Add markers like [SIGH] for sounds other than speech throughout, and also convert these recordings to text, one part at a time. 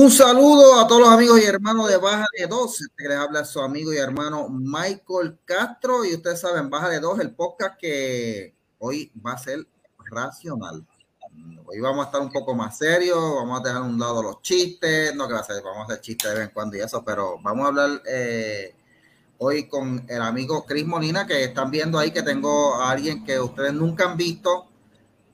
Un saludo a todos los amigos y hermanos de Baja de Dos. Este que les habla su amigo y hermano Michael Castro. Y ustedes saben, Baja de Dos, el podcast que hoy va a ser racional. Hoy vamos a estar un poco más serios, vamos a dejar a un lado los chistes, no ser, vamos a hacer chistes de vez en cuando y eso, pero vamos a hablar eh, hoy con el amigo Chris Molina, que están viendo ahí que tengo a alguien que ustedes nunca han visto,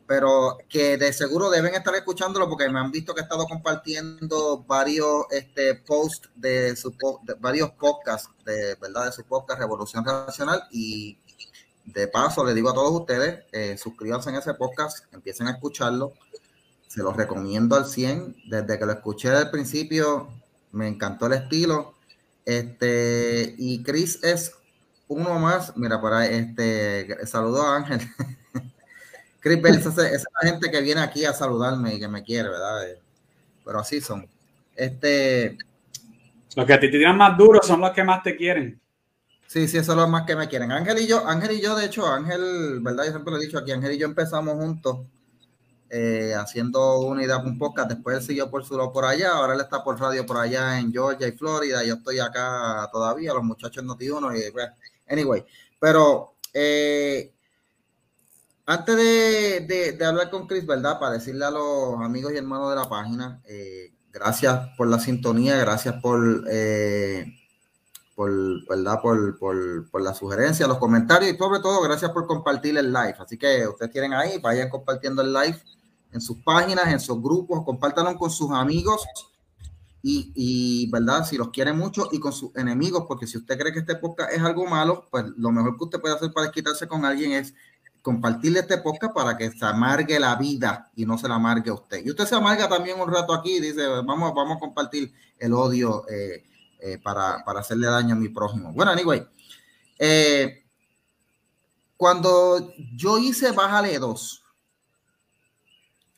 pero que de seguro deben estar escuchándolo porque me han visto que he estado compartiendo varios este, posts de, su, varios podcasts de verdad de su podcast Revolución Racional y de paso le digo a todos ustedes eh, suscríbanse en ese podcast empiecen a escucharlo. Se los recomiendo al 100 desde que lo escuché al principio me encantó el estilo. Este y Chris es uno más. Mira por ahí este saludo a Ángel [LAUGHS] Chris Bells es esa gente que viene aquí a saludarme y que me quiere, ¿verdad? Eh, pero así son. Este. Los que a ti te tiran más duros son los que más te quieren. Sí, sí, esos son los más que me quieren. Ángel y yo, Ángel y yo, de hecho, Ángel, ¿verdad? Yo siempre lo he dicho aquí, Ángel y yo empezamos juntos eh, haciendo una idea un podcast. Después él siguió por su por allá, ahora él está por radio por allá en Georgia y Florida. Yo estoy acá todavía, los muchachos Noti uno y pues, anyway. Pero eh, antes de, hablar con Chris, ¿verdad? Para decirle a los amigos y hermanos de la página, eh, gracias por la sintonía, gracias por, eh, por, ¿verdad? Por, por, la sugerencia, los comentarios y sobre todo gracias por compartir el live. Así que ustedes tienen ahí, vayan compartiendo el live en sus páginas, en sus grupos, compártanlo con sus amigos y, y, ¿verdad? Si los quieren mucho y con sus enemigos, porque si usted cree que este podcast es algo malo, pues lo mejor que usted puede hacer para quitarse con alguien es compartirle este podcast para que se amargue la vida y no se la amargue a usted. Y usted se amarga también un rato aquí dice, vamos, vamos a compartir el odio eh, eh, para, hacerle daño a mi prójimo. Bueno, anyway, eh, cuando yo hice Bájale 2,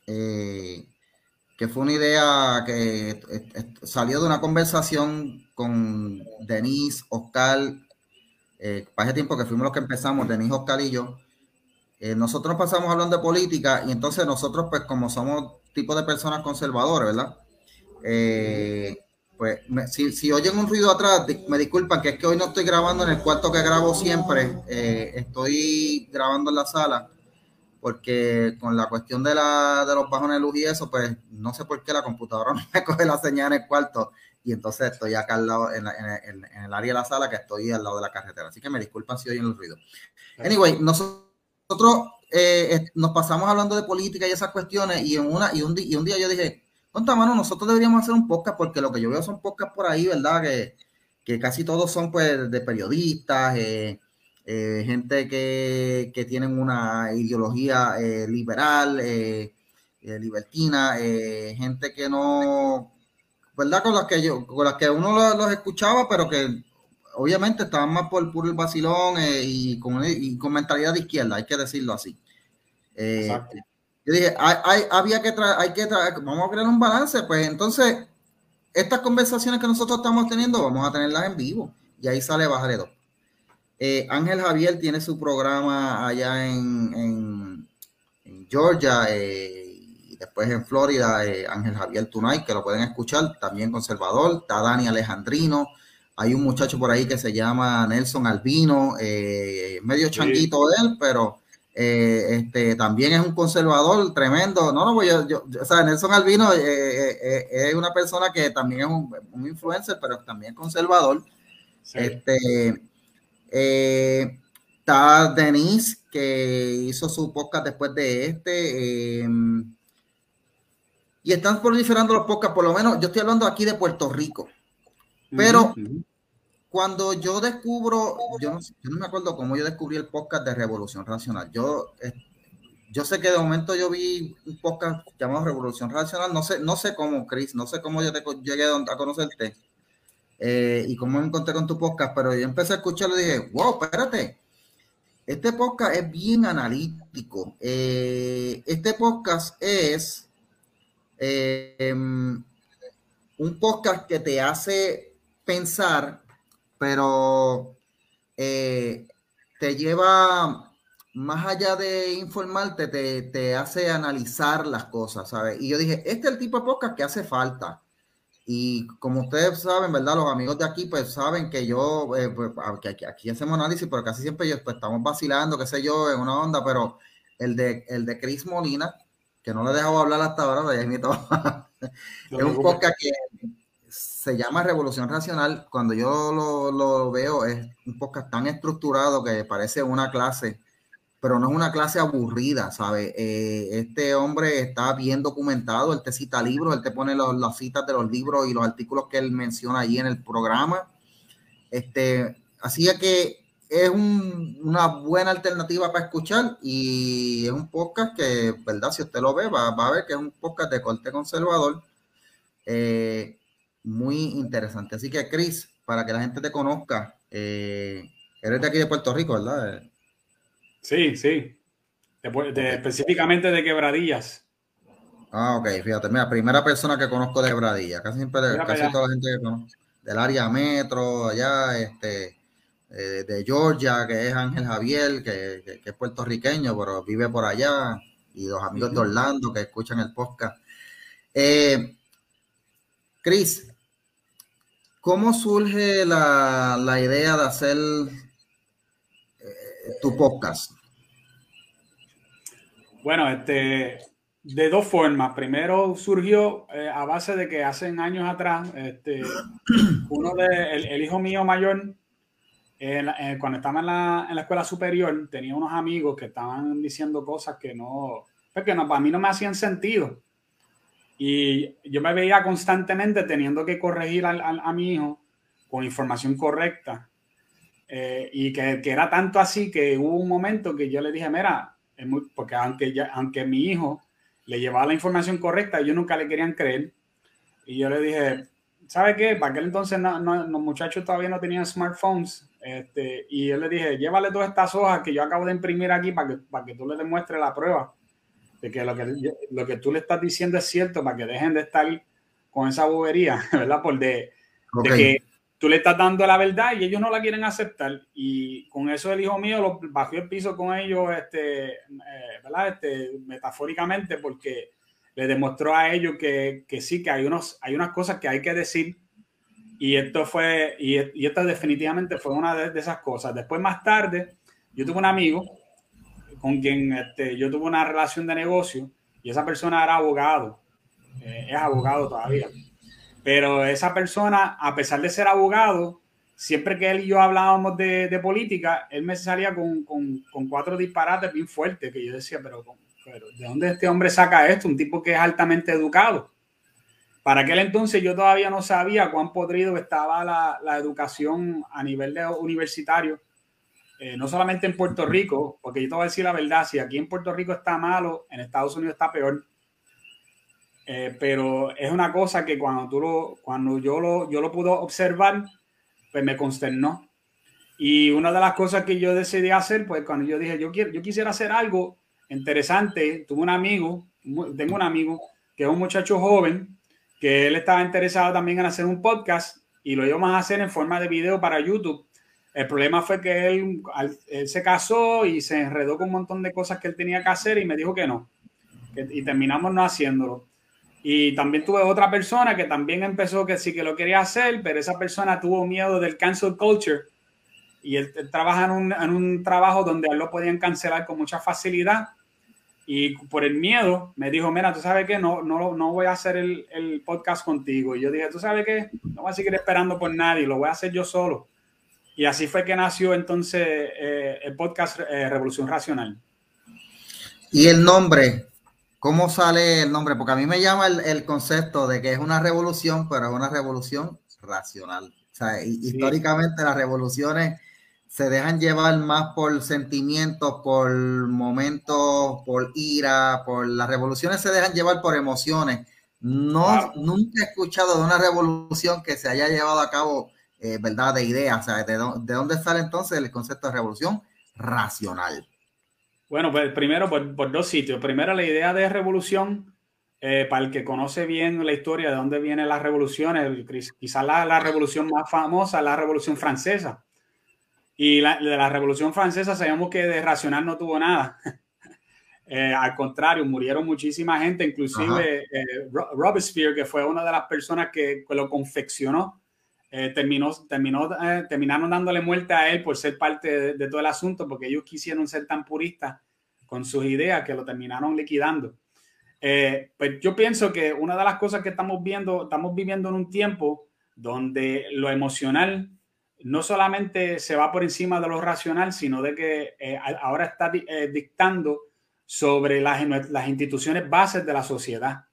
que fue una idea que salió de una conversación con Denise, Oscar, para ese tiempo que fuimos los que empezamos, Denise, Oscar y yo, eh, nosotros pasamos hablando de política y entonces nosotros, pues como somos tipo de personas conservadoras, ¿verdad? Eh, pues si, oyen un ruido atrás, me disculpan que es que hoy no estoy grabando en el cuarto que grabo siempre, eh, estoy grabando en la sala porque con la cuestión de, la, de los bajones de luz y eso, pues no sé por qué la computadora [LAUGHS] no me coge la señal en el cuarto y entonces estoy acá al lado, en, en el área de la sala que estoy al lado de la carretera. Así que me disculpan si oyen el ruido. Anyway, nosotros nosotros eh, nos pasamos hablando de política y esas cuestiones y, en una, y, un, y un día yo dije, conta mano, nosotros deberíamos hacer un podcast porque lo que yo veo son podcasts por ahí, ¿verdad? Que, que casi todos son pues de periodistas, eh, eh, gente que, que, tienen una ideología liberal, libertina, gente que no, ¿verdad? Con las que yo, con las que uno los, los escuchaba, pero que obviamente estaban más por puro el vacilón eh, y, con, mentalidad de izquierda, hay que decirlo así. Eh, yo dije, hay, había que traer, hay que vamos a crear un balance, pues entonces, estas conversaciones que nosotros estamos teniendo, vamos a tenerlas en vivo, y ahí sale Bajaredo. Eh, Ángel Javier tiene su programa allá en, Georgia y después en Florida, Ángel Javier Tonight, que lo pueden escuchar, también conservador, está Dani Alejandrino, hay un muchacho por ahí que se llama Nelson Albino, eh, medio changuito él, pero eh, este, también es un conservador tremendo. No, no, pues yo, o sea, Nelson Albino eh, es una persona que también es un, influencer, pero también conservador. Este, está Denise, que hizo su podcast después de este. y están proliferando los podcasts, por lo menos yo estoy hablando aquí de Puerto Rico. Pero cuando yo descubro, yo no, me acuerdo cómo yo descubrí el podcast de Revolución Racional. Yo, eh, yo sé que de momento yo vi un podcast llamado Revolución Racional, no sé, no sé cómo, Chris, no sé cómo yo te, llegué a conocerte eh, y cómo me encontré con tu podcast, pero yo empecé a escucharlo y dije, wow, espérate, este podcast es bien analítico. Eh, este podcast es em, un podcast que te hace pensar, pero eh, te lleva más allá de informarte, te, hace analizar las cosas, ¿sabes? Y yo dije, este es el tipo de podcast que hace falta. Y como ustedes saben, ¿verdad? Los amigos de aquí, pues saben que yo, eh, pues, aquí, aquí, hacemos análisis, pero casi siempre pues, estamos vacilando, qué sé yo, en una onda, pero el de, el de Chris Molina, que no le he dejado hablar hasta ahora, ya [LAUGHS] es un podcast que se llama Revolución Racional. Cuando yo lo, veo, es un podcast tan estructurado que parece una clase pero no es una clase aburrida, ¿sabes? Eh, este hombre está bien documentado, él te cita libros, él te pone las citas de los libros y los artículos que él menciona ahí en el programa. Este, así que es una buena alternativa para escuchar y es un podcast que, ¿verdad? Si usted lo ve, va, a ver que es un podcast de corte conservador. Eh, muy interesante. Así que, Chris, para que la gente te conozca, eh, eres de aquí de Puerto Rico, ¿verdad? Sí, sí. específicamente de quebradillas. Ah, ok, fíjate, mira, primera persona que conozco de quebradillas, casi siempre, casi toda la gente que conozco, del área metro, allá, este, eh, de Georgia, que es Ángel Javier, que, es puertorriqueño, pero vive por allá, y los amigos de Orlando que escuchan el podcast. Eh, Cris, ¿cómo surge la, la idea de hacer eh, tu podcast? Bueno, este, de dos formas. Primero surgió eh, a base de que hace años atrás, este, [CLEARS THROAT] uno de, el, hijo mío mayor, cuando estaba en la, en la, escuela superior, tenía unos amigos que estaban diciendo cosas que no, pues que no, para mí no me hacían sentido. Y yo me veía constantemente teniendo que corregir a mi hijo con información correcta. Eh, y que, que, era tanto así que hubo un momento que yo le dije, mira, porque aunque, ya, aunque mi hijo le llevaba la información correcta, ellos nunca le querían creer. Y yo le dije, ¿sabe qué? Para aquel entonces no, los muchachos todavía no tenían smartphones. Este, y yo le dije, llévale todas estas hojas que yo acabo de imprimir aquí para que, para que tú le demuestres la prueba de que lo, que lo que tú le estás diciendo es cierto, para que dejen de estar con esa bobería, [LAUGHS] ¿verdad? Por de, de que tú le estás dando la verdad y ellos no la quieren aceptar. Y con eso el hijo mío lo bajó el piso con ellos, este, eh, ¿verdad? Este, metafóricamente, porque le demostró a ellos que, que, sí, que hay, unos, hay unas cosas que hay que decir. Y esto fue, y, y esto definitivamente fue una de, esas cosas. Después, más tarde, yo tuve un amigo con quien este, yo tuve una relación de negocio y esa persona era abogado, eh, es abogado todavía. Pero esa persona, a pesar de ser abogado, siempre que él y yo hablábamos de, política, él me salía con, cuatro disparates bien fuertes, que yo decía, pero, pero, ¿de dónde este hombre saca esto? Un tipo que es altamente educado. Para aquel entonces yo todavía no sabía cuán podrido estaba la, la educación a nivel de universitario, eh, no solamente en Puerto Rico, porque yo te voy a decir la verdad, si aquí en Puerto Rico está malo, en Estados Unidos está peor. Eh, pero es una cosa que cuando, tú lo, cuando yo, lo, yo lo pude observar, pues me consternó. Y una de las cosas que yo decidí hacer, pues cuando yo dije, yo, quiero, yo quisiera hacer algo interesante, tuve un amigo, tengo un amigo que es un muchacho joven, que él estaba interesado también en hacer un podcast y lo íbamos a hacer en forma de video para YouTube. El problema fue que él, él se casó y se enredó con un montón de cosas que él tenía que hacer y me dijo que no. y terminamos no haciéndolo. Y también tuve otra persona que también empezó que sí que lo quería hacer, pero esa persona tuvo miedo del cancel culture. Y él, trabaja en un, en un, trabajo donde él lo podían cancelar con mucha facilidad. Y por el miedo me dijo, mira, tú sabes que no, no, no voy a hacer el, el, podcast contigo. Y yo dije, tú sabes qué, no voy a seguir esperando por nadie, lo voy a hacer yo solo. Y así fue que nació entonces eh, el podcast eh, Revolución Racional. ¿Y el nombre? ¿Cómo sale el nombre? Porque a mí me llama el, concepto de que es una revolución, pero es una revolución racional. O sea, históricamente las revoluciones se dejan llevar más por sentimientos, por momentos, por ira, por las revoluciones se dejan llevar por emociones. No, nunca he escuchado de una revolución que se haya llevado a cabo, eh, ¿verdad? De ideas. ¿de, ¿de dónde sale entonces el concepto de revolución racional? Bueno, pues primero por, dos sitios. Primero, la idea de revolución, eh, para el que conoce bien la historia de dónde vienen las revoluciones, quizás la, la, revolución más famosa, la revolución francesa. Y la, de la revolución francesa sabemos que de racional no tuvo nada. [LAUGHS] Eh, al contrario, murieron muchísima gente, inclusive eh, Robespierre, que fue una de las personas que, lo confeccionó, eh, terminó, terminó, terminaron dándole muerte a él por ser parte de, todo el asunto, porque ellos quisieron ser tan puristas con sus ideas que lo terminaron liquidando. pues yo pienso que una de las cosas que estamos viendo, estamos viviendo en un tiempo donde lo emocional no solamente se va por encima de lo racional, sino de que ahora está dictando sobre las, las instituciones bases de la sociedad.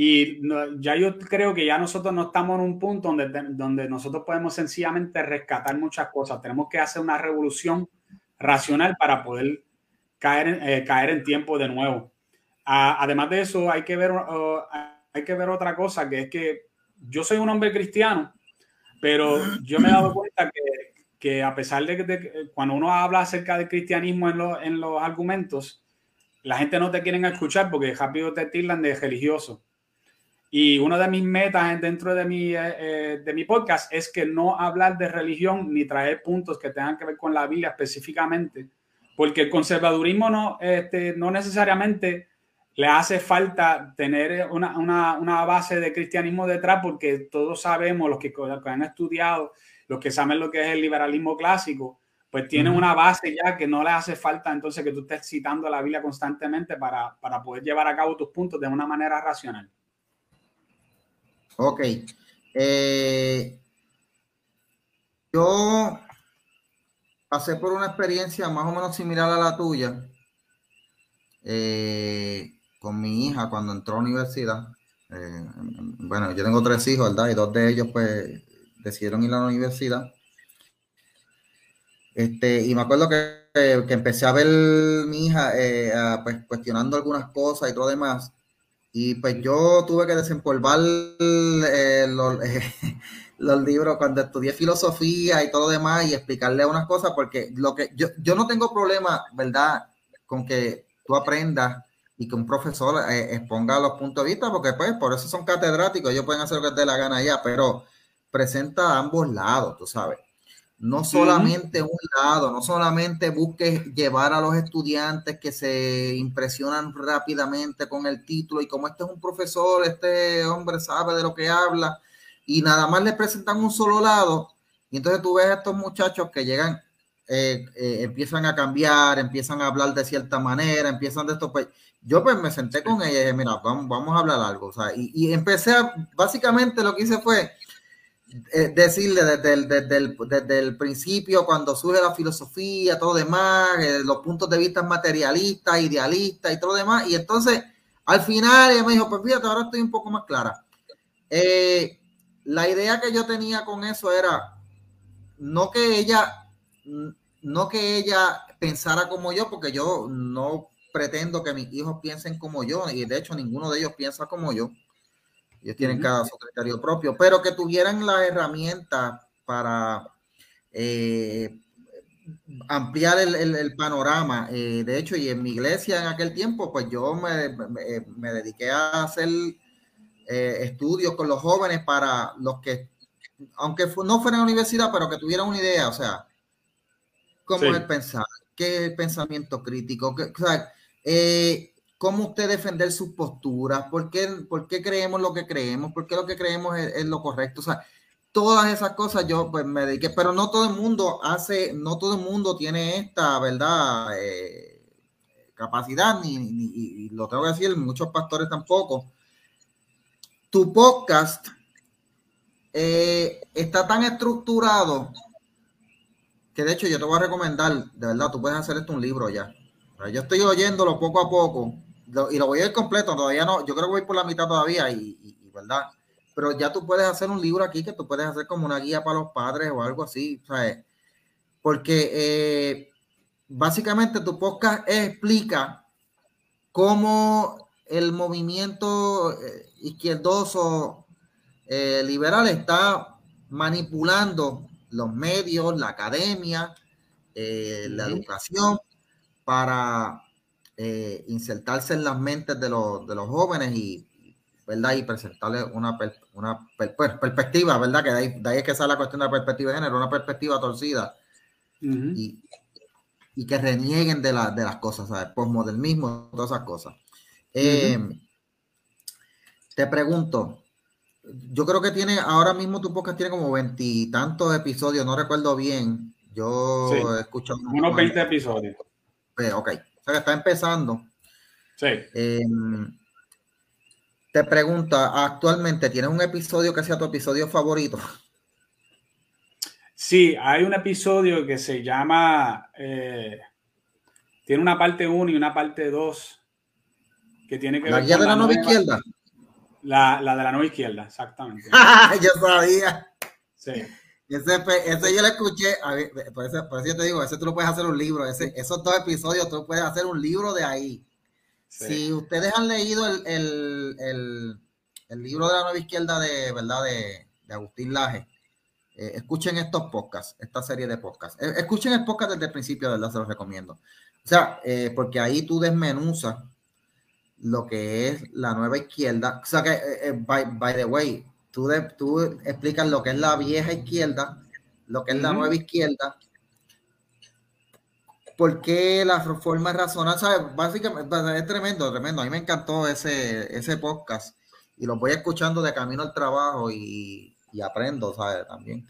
Y ya yo creo que ya nosotros no estamos en un punto donde, donde nosotros podemos sencillamente rescatar muchas cosas. Tenemos que hacer una revolución racional para poder caer, eh, caer en tiempo de nuevo. además de eso, hay que, ver, hay que ver otra cosa, que es que yo soy un hombre cristiano, pero yo me he dado cuenta que, que a pesar de que cuando uno habla acerca del cristianismo en, en los argumentos, la gente no te quieren escuchar porque rápido te tildan de religioso. Y una de mis metas dentro de mi, eh, eh, de mi podcast es que no hablar de religión ni traer puntos que tengan que ver con la Biblia específicamente, porque el conservadurismo no, este, no necesariamente le hace falta tener una, una, una, base de cristianismo detrás, porque todos sabemos, los que, los que han estudiado, los que saben lo que es el liberalismo clásico, pues tienen una base ya que no le hace falta entonces que tú estés citando la Biblia constantemente para, poder llevar a cabo tus puntos de una manera racional. Ok. Eh, yo pasé por una experiencia más o menos similar a la tuya eh, con mi hija cuando entró a la universidad. Eh, bueno, yo tengo tres hijos, ¿verdad? Y dos de ellos pues decidieron ir a la universidad. Este, y me acuerdo que, que empecé a ver mi hija pues, cuestionando algunas cosas y todo demás. Y pues yo tuve que desempolvar eh, [LAUGHS] los, libros cuando estudié filosofía y todo demás y explicarle unas cosas porque lo que yo, yo no tengo problema, ¿verdad? Con que tú aprendas y que un profesor eh, exponga los puntos de vista, porque pues por eso son catedráticos, ellos pueden hacer lo que te dé la gana ya, pero presenta ambos lados, tú sabes no solamente un lado, no solamente busques llevar a los estudiantes que se impresionan rápidamente con el título y como este es un profesor, este hombre sabe de lo que habla y nada más le presentan un solo lado y entonces tú ves a estos muchachos que llegan, eh, eh, empiezan a cambiar, empiezan a hablar de cierta manera, empiezan de esto, pues yo pues me senté con ella y dije, mira, vamos, vamos a hablar algo, o sea, y, y empecé a, básicamente lo que hice fue decirle desde el, desde, el, principio, cuando surge la filosofía, todo demás, eh, los puntos de vista materialistas, idealistas y todo demás. Y entonces, al final, ella me dijo, pues fíjate, ahora estoy un poco más clara. Eh, la idea que yo tenía con eso era no que ella, no que ella pensara como yo, porque yo no pretendo que mis hijos piensen como yo, y de hecho ninguno de ellos piensa como yo. Ellos tienen cada su criterio propio, pero que tuvieran la herramienta para eh, ampliar el, panorama. Eh, de hecho, y en mi iglesia en aquel tiempo, pues yo me, me, dediqué a hacer eh, estudios con los jóvenes para los que, aunque no fueran a la universidad, pero que tuvieran una idea, o sea, cómo es pensar, qué es el pensamiento crítico, o sea, cómo usted defender sus posturas, por qué, por qué creemos lo que creemos, por qué lo que creemos es, lo correcto. O sea, todas esas cosas yo pues me dediqué, pero no todo el mundo hace, no todo el mundo tiene esta, ¿verdad? Eh, capacidad, ni, y lo tengo que decir, muchos pastores tampoco. Tu podcast eh, está tan estructurado que de hecho yo te voy a recomendar, de verdad, tú puedes hacer esto un libro ya. Yo estoy oyéndolo poco a poco y lo voy a ir completo, todavía no, yo creo que voy por la mitad todavía y, verdad, pero ya tú puedes hacer un libro aquí que tú puedes hacer como una guía para los padres o algo así, ¿sabes? Porque eh, básicamente tu podcast explica cómo el movimiento eh, izquierdoso eh, liberal está manipulando los medios, la academia, la educación para eh, insertarse en las mentes de los, de los jóvenes y, ¿verdad? y presentarles una, una pues, perspectiva, ¿verdad? Que de ahí, de ahí, es que sale la cuestión de la perspectiva de género, una perspectiva torcida. y, y que renieguen de, de las cosas, ¿sabes? Postmodernismo, todas esas cosas. Eh, te pregunto, yo creo que tiene, ahora mismo tu podcast tiene como veintitantos episodios, no recuerdo bien. Yo he escuchado unos 20 episodios. Pues, ok, sea que está empezando. Sí. Em, te pregunta, actualmente, ¿tienes un episodio que sea tu episodio favorito? Sí, hay un episodio que se llama, eh, tiene una parte 1 y una parte 2 que tiene que ¿La guía de la, nueva izquierda? La, la, de la nueva izquierda, exactamente. [LAUGHS] yo sabía. Sí. Ese, ese yo lo escuché, por, eso, por, eso, yo te digo, ese tú lo puedes hacer un libro, ese, esos dos episodios tú puedes hacer un libro de ahí. Si ustedes han leído el, el, el, el, libro de la nueva izquierda de, ¿verdad? de, de Agustín Laje, eh, escuchen estos podcasts, esta serie de podcasts. Eh, escuchen el podcast desde el principio, ¿verdad? Se los recomiendo. O sea, eh, porque ahí tú desmenuzas lo que es la nueva izquierda. O sea que, eh, by, the way, tú, tú explicas lo que es la vieja izquierda, lo que es la nueva izquierda, por qué la forma razonable, ¿sabes? Básicamente, es tremendo, tremendo. A mí me encantó ese, ese podcast y lo voy escuchando de camino al trabajo y, y aprendo, ¿sabes? También.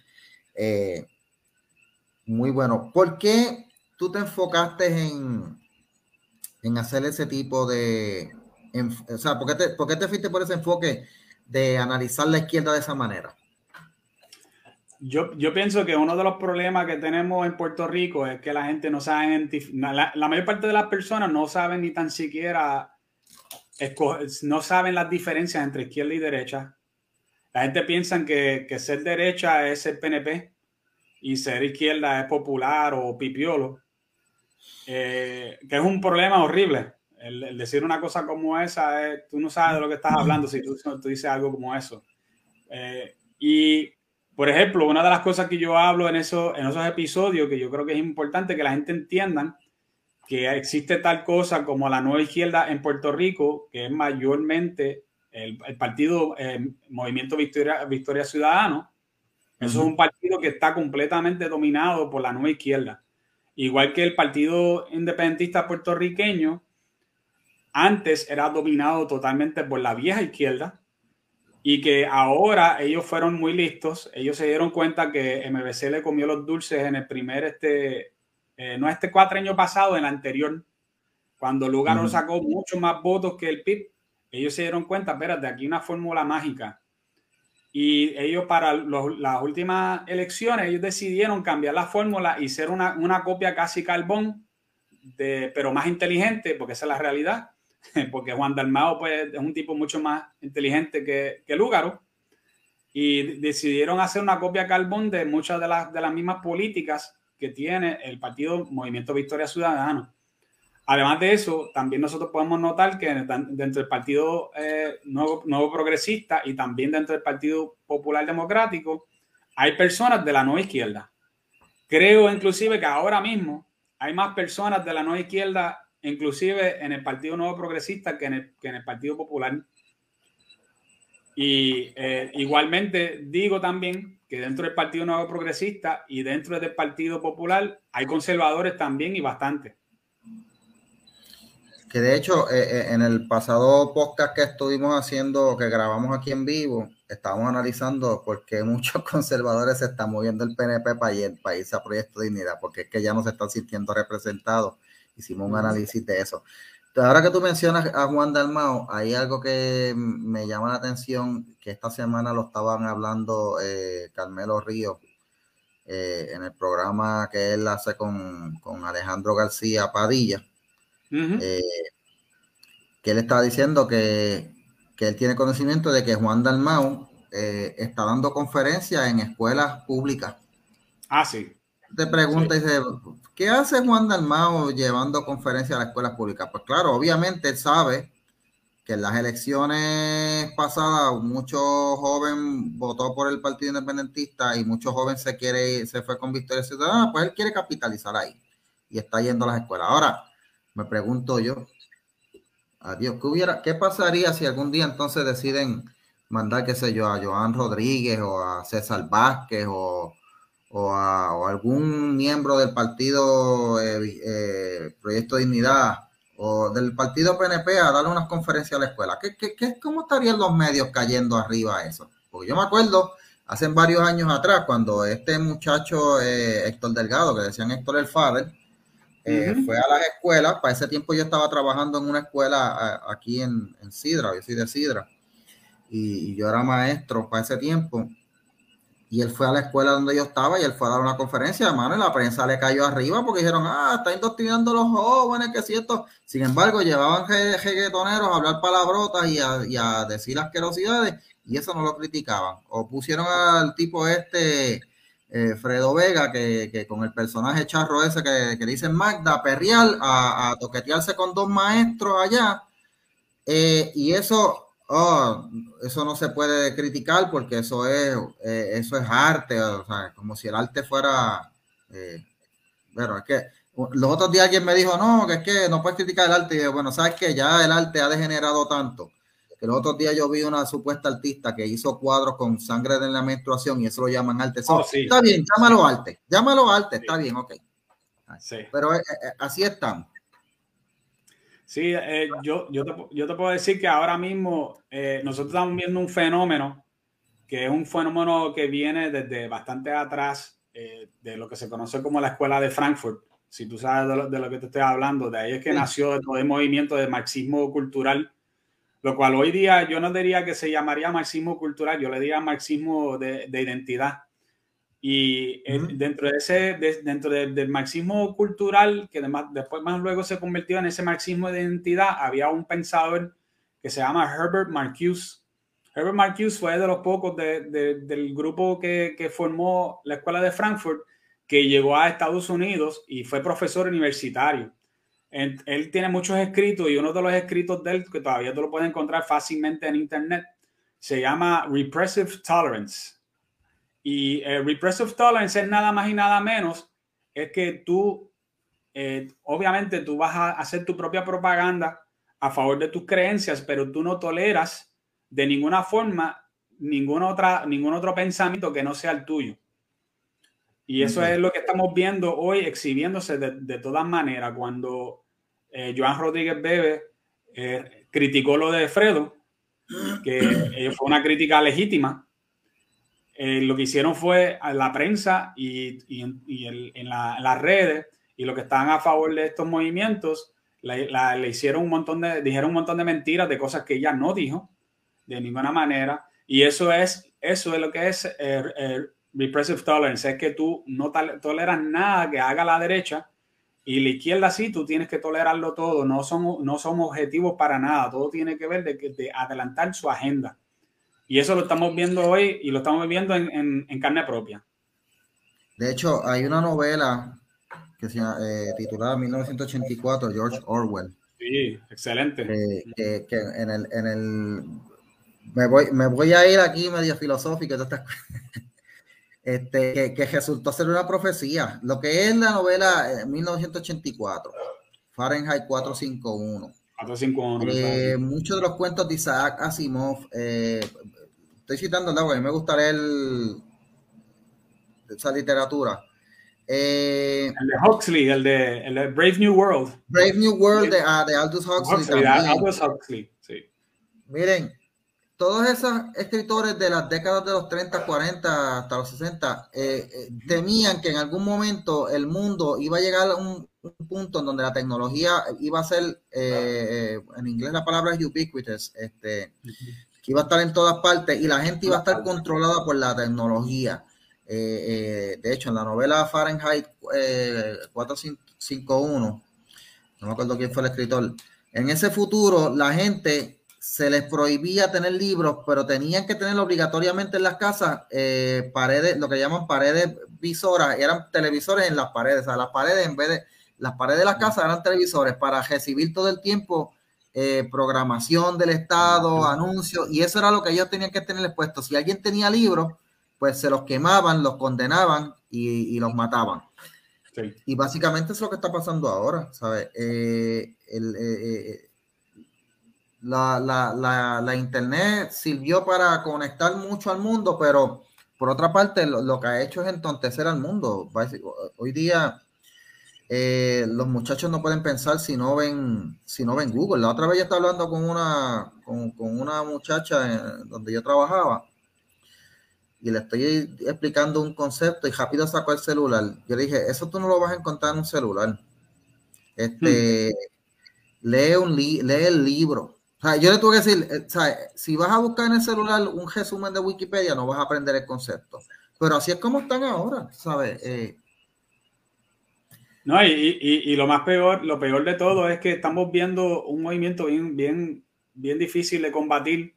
Eh, muy bueno. ¿Por qué tú te enfocaste en, en hacer ese tipo de, o sea, ¿por qué, te, ¿por qué te fuiste por ese enfoque de analizar la izquierda de esa manera? Yo, yo, pienso que uno de los problemas que tenemos en Puerto Rico es que la gente no sabe la, la, mayor parte de las personas no saben ni tan siquiera no saben las diferencias entre izquierda y derecha. La gente piensa que, que ser derecha es ser PNP y ser izquierda es popular o pipiolo, eh, que es un problema horrible el, decir una cosa como esa, tú no sabes de lo que estás hablando si tú, tú dices algo como eso. Eh, y, por ejemplo, una de las cosas que yo hablo en, eso, en esos episodios, que yo creo que es importante que la gente entienda, que existe tal cosa como la nueva izquierda en Puerto Rico, que es mayormente el, partido eh, Movimiento Victoria, Victoria Ciudadano. Eso es un partido que está completamente dominado por la nueva izquierda. Igual que el Partido Independentista Puertorriqueño, antes era dominado totalmente por la vieja izquierda y que ahora ellos fueron muy listos. Ellos se dieron cuenta que MBC le comió los dulces en el primer, este, eh, no este cuatro años pasado, en el anterior, cuando Lugaro sacó mucho más votos que el PIB. Ellos se dieron cuenta, espérate, aquí una fórmula mágica. Y ellos para las últimas elecciones, ellos decidieron cambiar la fórmula y ser una, una copia casi carbón, de, pero más inteligente, porque esa es la realidad [LAUGHS] porque Juan Dalmao pues, es un tipo mucho más inteligente que, que Lúgaro, y decidieron hacer una copia carbón de muchas de las, de las mismas políticas que tiene el partido Movimiento Victoria Ciudadano. Además de eso, también nosotros podemos notar que dentro del Partido eh, Nuevo, Nuevo Progresista y también dentro del Partido Popular Democrático hay personas de la nueva izquierda. Creo inclusive que ahora mismo hay más personas de la nueva izquierda inclusive en el Partido Nuevo Progresista que en el, que en el Partido Popular. Y eh, igualmente digo también que dentro del Partido Nuevo Progresista y dentro del Partido Popular hay conservadores también y bastante. Que de hecho, eh, eh, en el pasado podcast que estuvimos haciendo, que grabamos aquí en vivo, estábamos analizando por qué muchos [LAUGHS] conservadores se están moviendo el PNP para, para irse a Proyecto Dignidad, porque es que ya no se están sintiendo representados Hicimos un análisis de eso. ahora que tú mencionas a Juan Dalmao, hay algo que me llama la atención, que esta semana lo estaban hablando eh, Carmelo Río eh, en el programa que él hace con, Alejandro García Padilla, eh, que él estaba diciendo que, que, él tiene conocimiento de que Juan Dalmao está dando conferencias en escuelas públicas. Ah, sí te pregunta y dice, ¿qué hace Juan Dalmao llevando conferencias a las escuelas públicas? Pues claro, obviamente él sabe que en las elecciones pasadas mucho joven votó por el Partido Independentista y mucho joven se quiere se fue con Victoria Ciudadana, pues él quiere capitalizar ahí y está yendo a las escuelas. Ahora, me pregunto yo, adiós, ¿qué hubiera, qué pasaría si algún día entonces deciden mandar, qué sé yo, a Joan Rodríguez o a César Vázquez o o a algún miembro del partido eh, eh, Proyecto Dignidad o del partido PNP a darle unas conferencias a la escuela. ¿Qué, qué, cómo estarían los medios cayendo arriba a eso? Porque yo me acuerdo hace varios años atrás, cuando este muchacho eh, Héctor Delgado, que decían Héctor el Father, fue a las escuelas, para ese tiempo yo estaba trabajando en una escuela aquí en, Sidra, yo soy de Sidra, y, yo era maestro para ese tiempo, y él fue a la escuela donde yo estaba y él fue a dar una conferencia, hermano, y la prensa le cayó arriba porque dijeron, ah, está indoctrinando a los jóvenes, que cierto. Sin embargo, llevaban reggaetoneros a hablar palabrotas y a, a, decir asquerosidades y eso no lo criticaban. O pusieron al tipo este, eh, Fredo Vega, que, con el personaje charro ese que, que dice Magda, perreal, a, toquetearse con dos maestros allá. Eh, y eso oh, eso no se puede criticar porque eso es, eh, eso es arte, o sea, como si el arte fuera, eh, bueno, es que los otros días alguien me dijo, no, que es que no puedes criticar el arte, y bueno, sabes que ya el arte ha degenerado tanto, que los otros días yo vi una supuesta artista que hizo cuadros con sangre de la menstruación y eso lo llaman arte. Oh, está bien, llámalo arte, llámalo arte, está bien, ok. Pero eh, así estamos. Sí, eh, yo, yo, te, yo, te, puedo decir que ahora mismo eh, nosotros estamos viendo un fenómeno que es un fenómeno que viene desde bastante atrás eh, de lo que se conoce como la escuela de Frankfurt. Si tú sabes de lo, que te estoy hablando, de ahí es que nació todo el movimiento de marxismo cultural, lo cual hoy día yo no diría que se llamaría marxismo cultural, yo le diría marxismo de, de identidad y dentro, de ese, dentro del marxismo cultural, que además, después más luego se convirtió en ese marxismo de identidad, había un pensador que se llama Herbert Marcuse. Herbert Marcuse fue de los pocos del grupo que, que, formó la Escuela de Frankfurt que llegó a Estados Unidos y fue profesor universitario. Él, él tiene muchos escritos y uno de los escritos de él, que todavía tú lo puedes encontrar fácilmente en Internet, se llama Repressive Tolerance y el repressive tolerance es nada más y nada menos, es que tú, eh, obviamente tú vas a hacer tu propia propaganda a favor de tus creencias, pero tú no toleras de ninguna forma ningún, otra, ningún otro pensamiento que no sea el tuyo. Y eso es lo que estamos viendo hoy exhibiéndose de, todas maneras. Cuando eh, Joan Rodríguez Bebe eh, criticó lo de Fredo, que fue una crítica legítima, eh, lo que hicieron fue a la prensa y, y, en, las redes y lo que estaban a favor de estos movimientos le hicieron un montón de, dijeron un montón de mentiras de cosas que ella no dijo de ninguna manera. Y eso es, eso es lo que es eh, eh, repressive tolerance, es que tú no toleras nada que haga la derecha y la izquierda sí, tú tienes que tolerarlo todo, no son, no son objetivos para nada, todo tiene que ver de, de adelantar su agenda. Y eso lo estamos viendo hoy y lo estamos viendo en, carne propia. De hecho, hay una novela que se llama, eh, titulada 1984, George Orwell. Sí, excelente. que en el, en el me voy, me voy a ir aquí medio filosófico, [LAUGHS] este, que, que, resultó ser una profecía. Lo que es la novela 1984, eh, Fahrenheit 451. 451. Eh, muchos de los cuentos de Isaac Asimov, eh, estoy citando a mí me gusta leer esa literatura. Eh, el de Huxley, el de, el de, Brave New World. Brave New World de, ah, de Aldous Huxley. Aldous Huxley, sí. Miren, todos esos escritores de las décadas de los 30, 40 hasta los 60 eh, eh, temían que en algún momento el mundo iba a llegar a un, punto en donde la tecnología iba a ser, en inglés la palabra es ubiquitous, este, iba a estar en todas partes y la gente iba a estar controlada por la tecnología. Eh, eh, de hecho, en la novela Fahrenheit 451, eh, no me acuerdo quién fue el escritor, en ese futuro la gente se les prohibía tener libros, pero tenían que tener obligatoriamente en las casas paredes, lo que llaman paredes visoras, eran televisores en las paredes, o sea, las paredes en vez de las paredes de las casas eran televisores para recibir todo el tiempo eh, programación del Estado, anuncios, y eso era lo que ellos tenían que tener expuesto. Si alguien tenía libros, pues se los quemaban, los condenaban y, los mataban. Y básicamente es lo que está pasando ahora, ¿sabes? Eh, eh, la, Internet sirvió para conectar mucho al mundo, pero por otra parte, lo, que ha hecho es entontecer al mundo. Hoy día eh, los muchachos no pueden pensar si no ven si no ven Google. La otra vez yo estaba hablando con una con, una muchacha donde yo trabajaba y le estoy explicando un concepto y rápido sacó el celular. Yo le dije, eso tú no lo vas a encontrar en un celular. Este, hmm. lee, un lee el libro. yo le tuve que decir, eh, si vas a buscar en el celular un resumen de Wikipedia, no vas a aprender el concepto. Pero así es como están ahora, ¿sabes? Eh, no, y, lo más peor, lo peor de todo es que estamos viendo un movimiento bien, bien, bien difícil de combatir,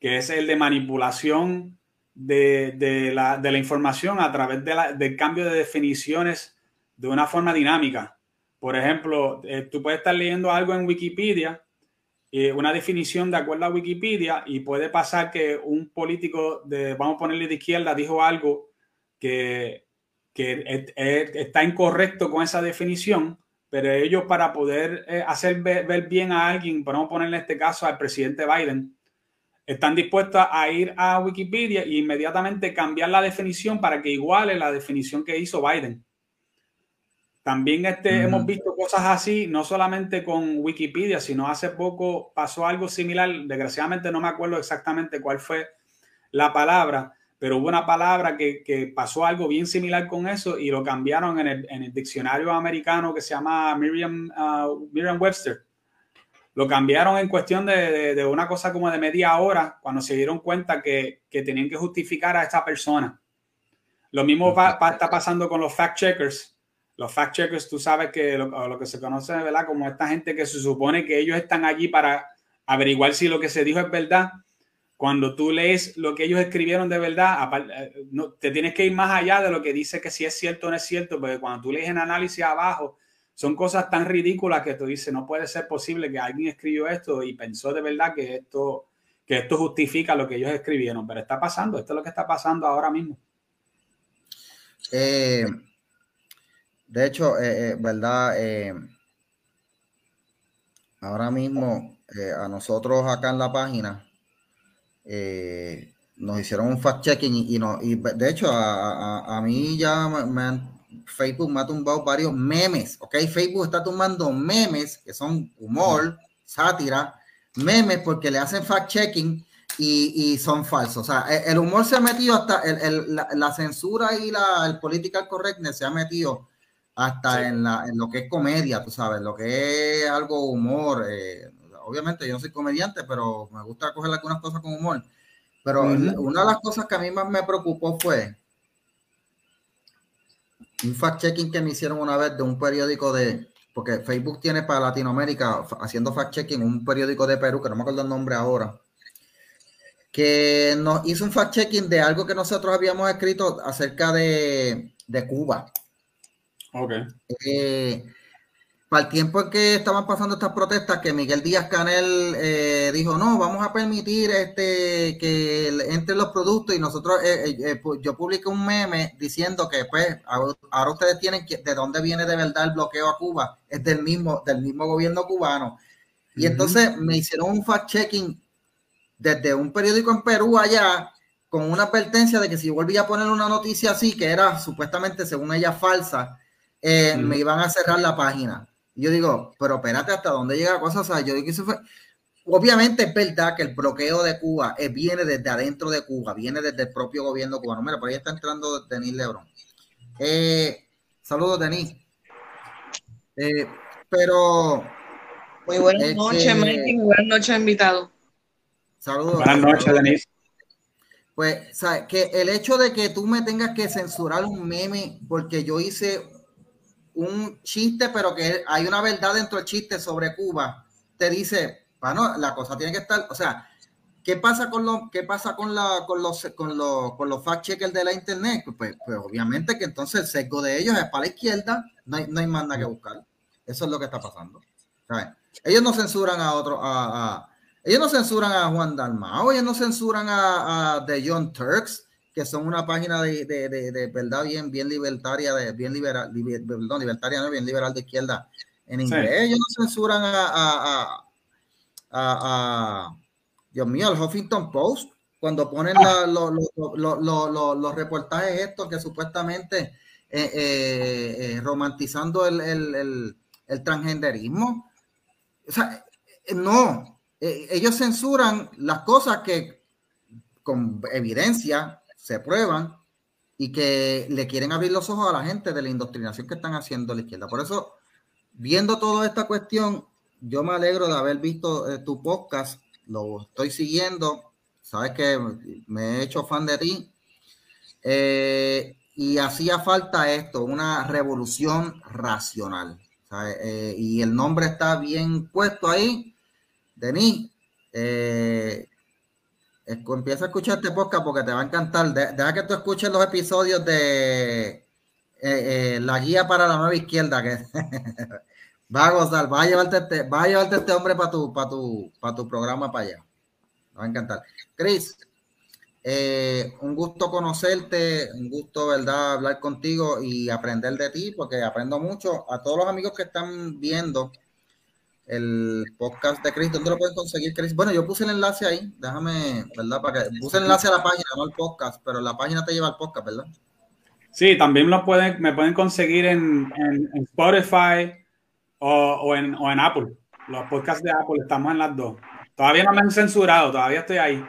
que es el de manipulación de, la, información a través de del cambio de definiciones de una forma dinámica. Por ejemplo, eh, tú puedes estar leyendo algo en Wikipedia, eh, una definición de acuerdo a Wikipedia, y puede pasar que un político de, vamos a ponerle de izquierda, dijo algo que, está incorrecto con esa definición, pero ellos para poder eh, hacer ver, bien a alguien, vamos a ponerle en este caso al presidente Biden, están dispuestos a ir a Wikipedia e inmediatamente cambiar la definición para que iguale la definición que hizo Biden. También este, hemos visto cosas así, no solamente con Wikipedia, sino hace poco pasó algo similar. Desgraciadamente no me acuerdo exactamente cuál fue la palabra, pero hubo una palabra que, pasó algo bien similar con eso y lo cambiaron en el, diccionario americano que se llama Merriam, uh, Webster lo cambiaron en cuestión de, una cosa como de media hora cuando se dieron cuenta que, tenían que justificar a esta persona. Lo mismo está pasando con los fact checkers. Los fact checkers, tú sabes que lo, que se conoce, ¿verdad? Como esta gente que se supone que ellos están allí para averiguar si lo que se dijo es verdad. Cuando tú lees lo que ellos escribieron de verdad, eh, no, te tienes que ir más allá de lo que dice que si es cierto o no es cierto, porque cuando tú lees en análisis abajo, son cosas tan ridículas que tú dices, no puede ser posible que alguien escribió esto y pensó de verdad que esto, que esto justifica lo que ellos escribieron, pero está pasando, esto es lo que está pasando ahora mismo. Eh, de hecho, eh, ¿verdad? ahora mismo a nosotros acá en la página nos hicieron un fact-checking y, no, y de hecho a, a mí ya me han Facebook me ha tumbado varios memes, ¿ok? Facebook está tumbando memes que son humor, sátira, memes porque le hacen fact-checking y, son falsos. O sea, el, humor se ha metido hasta, la, censura y la, el political correctness se ha metido hasta en, lo que es comedia, tú sabes, lo que es algo humor. Eh, obviamente yo no soy comediante, pero me gusta coger algunas cosas con humor. Pero una de las cosas que a mí más me preocupó fue un fact-checking que me hicieron una vez de un periódico de, porque Facebook tiene para Latinoamérica, haciendo fact-checking, un periódico de Perú, que no me acuerdo el nombre ahora, que nos hizo un fact-checking de algo que nosotros habíamos escrito acerca de, de Cuba. Ok. Eh, para el tiempo en que estaban pasando estas protestas, que Miguel Díaz Canel eh, dijo, no, vamos a permitir este que entren los productos y nosotros, eh, eh, yo publiqué un meme diciendo que pues ahora ustedes tienen que, de dónde viene de verdad el bloqueo a Cuba, es del mismo, del mismo gobierno cubano. Y entonces me hicieron un fact-checking desde un periódico en Perú allá, con una advertencia de que si volvía a poner una noticia así, que era supuestamente, según ella, falsa, me iban a cerrar la página yo digo, pero espérate hasta dónde llega la cosa. O sea, yo digo que eso fue. Obviamente es verdad que el bloqueo de Cuba eh, viene desde adentro de Cuba, viene desde el propio gobierno cubano. Mira, por ahí está entrando Denis Lebron. Eh, saludos, Denis. Eh, pero. Muy buenas noches, Mikey. Buenas noches, invitado. Saludos. Buenas noches, Denis. Pues, ¿sabes? Que el hecho de que tú me tengas que censurar un meme porque yo hice un chiste, pero que hay una verdad dentro del chiste sobre Cuba, te dice, bueno, la cosa tiene que estar, o sea, ¿qué pasa con los, qué pasa con la, con los, con los, con los fact checkers de la internet? Pues, pues, pues, obviamente que entonces el sesgo de ellos es para la izquierda, no hay, no hay más nada que buscar. Eso es lo que está pasando. Ellos no censuran a otro, a, ellos no censuran a Juan Dalmao, ellos no censuran a, a The John Turks, que son una página de, de, de, verdad bien, bien libertaria, de, bien liberal, perdón, libertaria, no, bien liberal de izquierda en inglés. Ellos no censuran a, a, a, Dios mío, el Huffington Post. cuando ponen los reportajes estos que supuestamente eh, eh, eh, romantizando el, el, el, transgenderismo. O sea, no, ellos censuran las cosas que con evidencia se prueban y que le quieren abrir los ojos a la gente de la indoctrinación que están haciendo la izquierda. Por eso, viendo toda esta cuestión, yo me alegro de haber visto tu podcast, lo estoy siguiendo sabes que me he hecho fan de ti. Eh, y hacía falta esto, una revolución racional. Eh, y el nombre está bien puesto ahí. Denis, eh, empieza a escuchar este podcast porque te va a encantar. deja que tú escuches los episodios de La Guía para la Nueva Izquierda, que [LAUGHS] va a gozar, va a llevarte este, va a llevarte este hombre para tu, para tu, para tu programa para allá va a encantar. Chris, eh, un gusto conocerte, un gusto, ¿verdad?, hablar contigo y aprender de ti, porque aprendo mucho. A todos los amigos que están viendo el podcast de Chris, ¿dónde lo pueden conseguir, Chris? Bueno, yo puse el enlace ahí, déjame, ¿verdad? Para que puse el enlace a la página, no al podcast, pero la página te lleva al podcast, ¿verdad? Sí, también lo pueden, me pueden conseguir en, Spotify o, en, o en Apple. Los podcasts de Apple estamos en las dos. Todavía no me han censurado, todavía estoy ahí.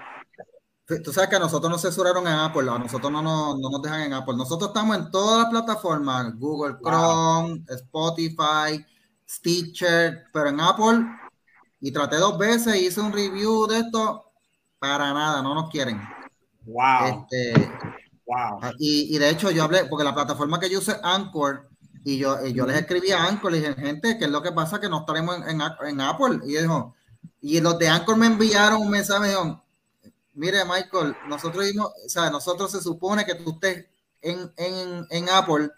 Tú sabes que a nosotros nos censuraron en Apple, a nosotros no nos, no nos dejan en Apple. Nosotros estamos en todas las plataformas, Google Chrome, Spotify, Stitcher, pero en Apple, y traté dos veces, hice un review de esto, para nada, no nos quieren. Wow. Este, wow. Y, y, de hecho yo hablé, porque la plataforma que yo usé, Anchor, y yo, yo les escribí a Anchor, le dije, gente, ¿qué es lo que pasa? Que no estaremos en, en Apple. Y dijo, y los de Anchor me enviaron un mensaje, mire Michael, nosotros, o sea, nosotros se supone que tú estés en, en, en Apple,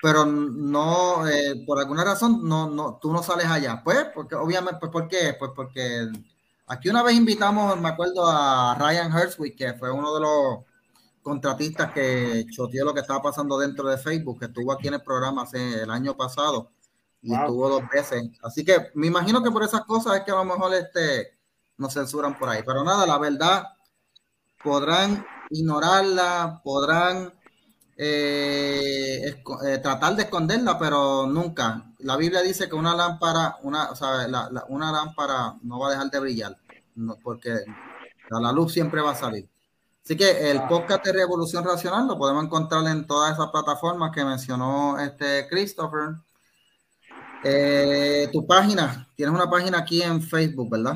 pero no, eh, por alguna razón, no, no, tú no sales allá. Pues, porque obviamente, pues, ¿por qué? Pues porque aquí una vez invitamos, me acuerdo, a Ryan Hertzwick, que fue uno de los contratistas que choteó lo que estaba pasando dentro de Facebook, que estuvo aquí en el programa hace el año pasado y estuvo dos veces. Así que me imagino que por esas cosas es que a lo mejor este, nos censuran por ahí. Pero nada, la verdad, podrán ignorarla, podrán eh, eh, tratar de esconderla, pero nunca. La Biblia dice que una lámpara, una, o sea, una lámpara no va a dejar de brillar, porque la luz siempre va a salir. Así que el podcast de Revolución Racional lo podemos encontrar en todas esas plataformas que mencionó este Christopher. Eh, tu página, tienes una página aquí en Facebook, ¿verdad?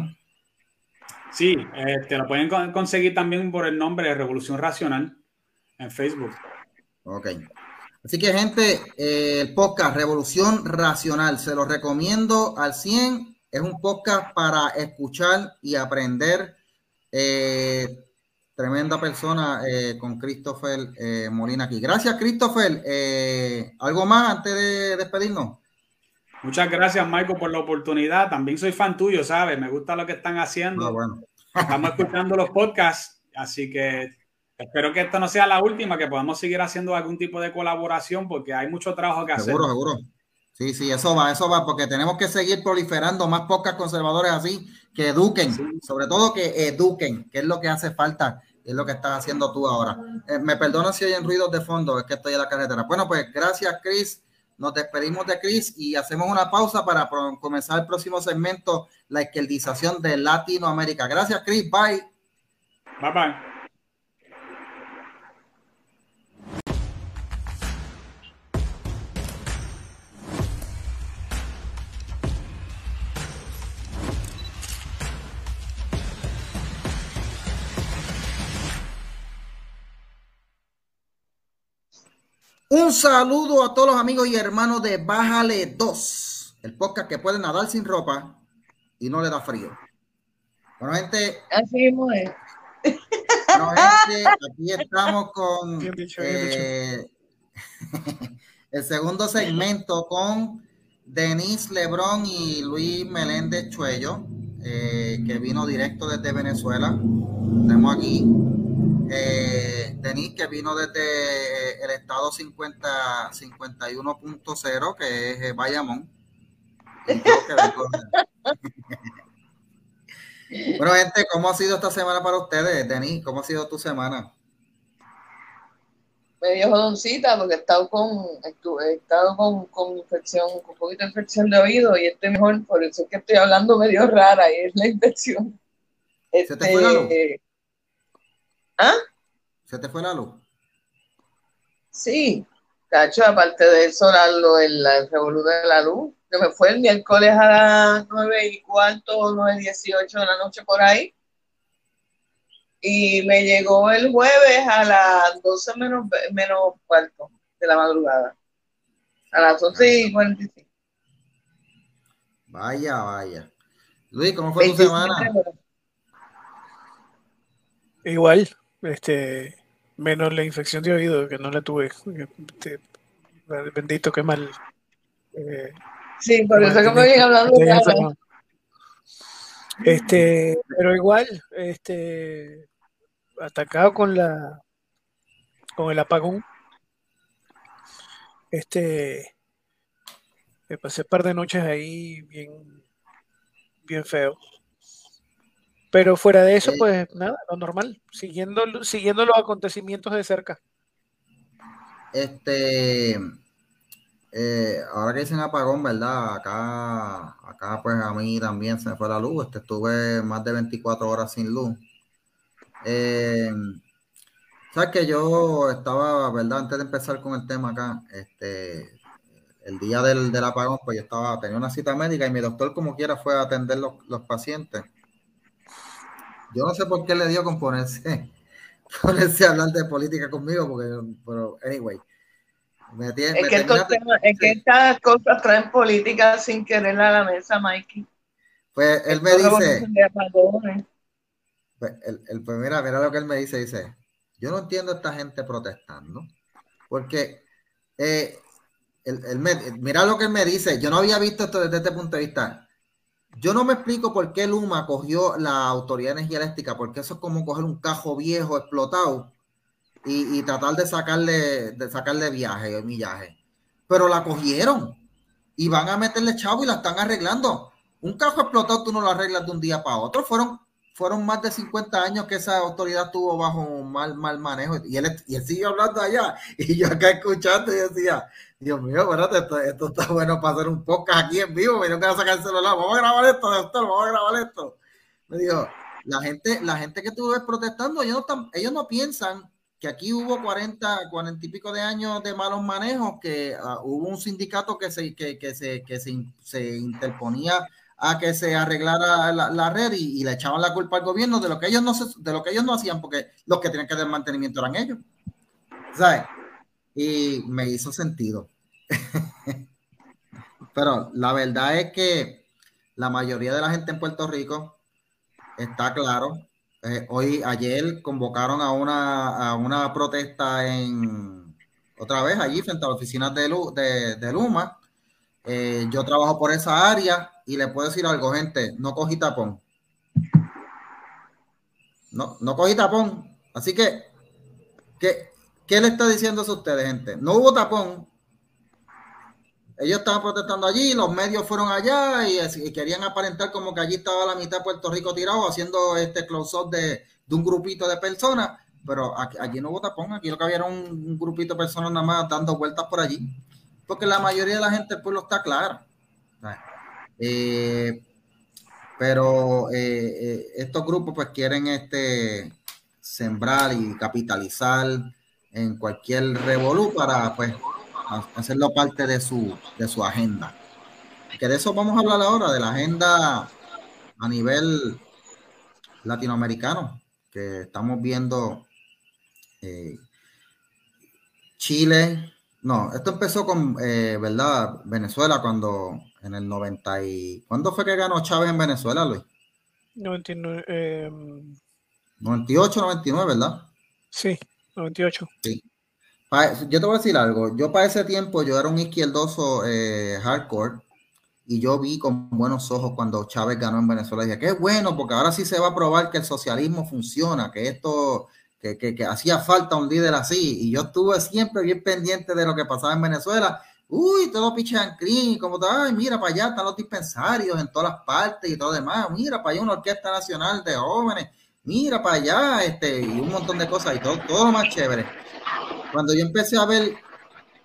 Sí, te lo pueden conseguir también por el nombre de Revolución Racional en Facebook. Ok. Así que, gente, eh, el podcast Revolución Racional, se lo recomiendo al 100. Es un podcast para escuchar y aprender. tremenda persona con Christopher Molina aquí. Gracias, Christopher. ¿Algo más antes de despedirnos? Muchas gracias, Michael, por la oportunidad. También soy fan tuyo, ¿sabes? Me gusta lo que están haciendo. Ah, Estamos escuchando los podcasts, así que espero que esto no sea la última, que podamos seguir haciendo algún tipo de colaboración, porque hay mucho trabajo que hacer. Seguro, seguro. Sí, sí, eso va, eso va, porque tenemos que seguir proliferando más podcasts conservadores así, que eduquen, sobre todo que eduquen, que es lo que hace falta, es lo que estás haciendo tú ahora. Eh, me perdona si oyen ruidos de fondo, es que estoy en la carretera. Bueno, pues gracias, Chris. Nos despedimos de Chris y hacemos una pausa para comenzar el próximo segmento, la izquierdización de Latinoamérica. Gracias, Chris. Bye. Bye bye. Un saludo a todos los amigos y hermanos de Bájale 2, el podcast que puede nadar sin ropa y no le da frío. Bueno, gente. Así es. Bueno, [LAUGHS] gente, aquí estamos con eh, [LAUGHS] el segundo segmento con Denise Lebrón y Luis Meléndez Chuello, eh, que vino directo desde Venezuela. Tenemos aquí eh, Denis, que vino desde el estado 50, 51.0, que es eh, Bayamón. [LAUGHS] Bueno, gente, ¿cómo ha sido esta semana para ustedes, Denis? ¿Cómo ha sido tu semana? medio jodoncita porque he estado con, he estado con, con infección, con un poquito de infección de oído y estoy mejor, por eso es que estoy hablando medio rara y es la infección. ¿Se te fue la luz? ¿Ah? ¿Se te fue la luz? Sí, cacho, aparte de eso, lo el, el de la luz, que me fue el miércoles a las nueve y cuarto, nueve dieciocho de la noche por ahí y me llegó el jueves a las 12 menos, menos cuarto de la madrugada. A las 11 y 45. Vaya, vaya. Luis, ¿cómo fue tu semana? Igual, este, menos la infección de oído que no la tuve. Este, bendito, qué mal. Eh, sí, por eso que me vienen hablando de Este, pero igual, este, atacado con la con el apagón. Este me pasé un par de noches ahí bien bien feo. Pero fuera de eso, pues nada, lo normal, siguiendo, siguiendo los acontecimientos de cerca. Este, eh, ahora que dicen apagón, ¿verdad? Acá, acá pues a mí también se me fue la luz. Este, estuve más de 24 horas sin luz. Eh, Sabes que yo estaba, ¿verdad? Antes de empezar con el tema acá, este, el día del, del apagón, pues yo estaba, tenía una cita médica y mi doctor como quiera fue a atender los, los pacientes. Yo no sé por qué le dio con ponerse, [LAUGHS] ponerse a hablar de política conmigo, porque, pero, anyway. Me tiene, es, que es que estas cosas traen política sin querer a la mesa, Mikey. Pues él me dice, pues, el, pues mira, mira lo que él me dice, dice, yo no entiendo a esta gente protestando, porque eh, mira lo que él me dice, yo no había visto esto desde este punto de vista. Yo no me explico por qué Luma cogió la Autoridad de Energía Eléctrica, porque eso es como coger un cajo viejo explotado y, tratar de sacarle, de sacarle viaje millaje. Pero la cogieron y van a meterle chavo y la están arreglando. Un cajo explotado tú no lo arreglas de un día para otro. Fueron fueron más de 50 años que esa autoridad tuvo bajo mal, mal manejo. Y él, y él siguió hablando allá. [LAUGHS] Y yo acá escuchando y decía, Dios mío, espérate, esto, esto está bueno para hacer un podcast aquí en vivo, me no quiero sacar el celular, vamos a grabar esto, doctor, vamos a grabar esto. Me dijo, la gente, la gente que tú ves protestando, ellos no, ellos no piensan que aquí hubo 40, 40 y pico de años de malos manejos, que uh, hubo un sindicato que se, que, que se, que se, se interponía a que se arreglara la, red y, le echaban la culpa al gobierno de lo que ellos no de lo que ellos no hacían porque los que tenían que dar mantenimiento eran ellos. ¿sabes? y me hizo sentido. [LAUGHS] Pero la verdad es que la mayoría de la gente en Puerto Rico está claro. Eh, hoy ayer convocaron a una, a una protesta en otra vez allí frente a las oficinas de, de, de Luma eh, yo trabajo por esa área y le puedo decir algo, gente, no cogí tapón. No, no cogí tapón. Así que, ¿qué, ¿qué le está diciendo eso a ustedes, gente? No hubo tapón. Ellos estaban protestando allí, los medios fueron allá y, querían aparentar como que allí estaba la mitad de Puerto Rico tirado haciendo este close-up de, un grupito de personas, pero aquí, no hubo tapón, aquí lo que había era un, grupito de personas nada más dando vueltas por allí, porque la mayoría de la gente del pueblo está clara. Eh, pero eh, eh, estos grupos pues quieren este, sembrar y capitalizar en cualquier revolú para pues hacerlo parte de su, de su agenda. Que de eso vamos a hablar ahora, de la agenda a nivel latinoamericano, que estamos viendo Chile, no, esto empezó con, ¿verdad? Venezuela cuando en el 90 y... ¿Cuándo fue que ganó Chávez en Venezuela, Luis? 99, 98, 99, ¿verdad? Sí, 98. Sí. yo te voy a decir algo. Yo para ese tiempo yo era un izquierdoso eh, hardcore y yo vi con buenos ojos cuando Chávez ganó en Venezuela. Y dije, qué bueno, porque ahora sí se va a probar que el socialismo funciona, que esto, que, que, hacía falta un líder así. Y yo estuve siempre bien pendiente de lo que pasaba en Venezuela uy, todo pichan clean, como ay, mira para allá están los dispensarios en todas las partes y todo demás, mira para allá una orquesta nacional de jóvenes, mira para allá, este, y un montón de cosas y todo, todo más chévere. Cuando yo empecé a ver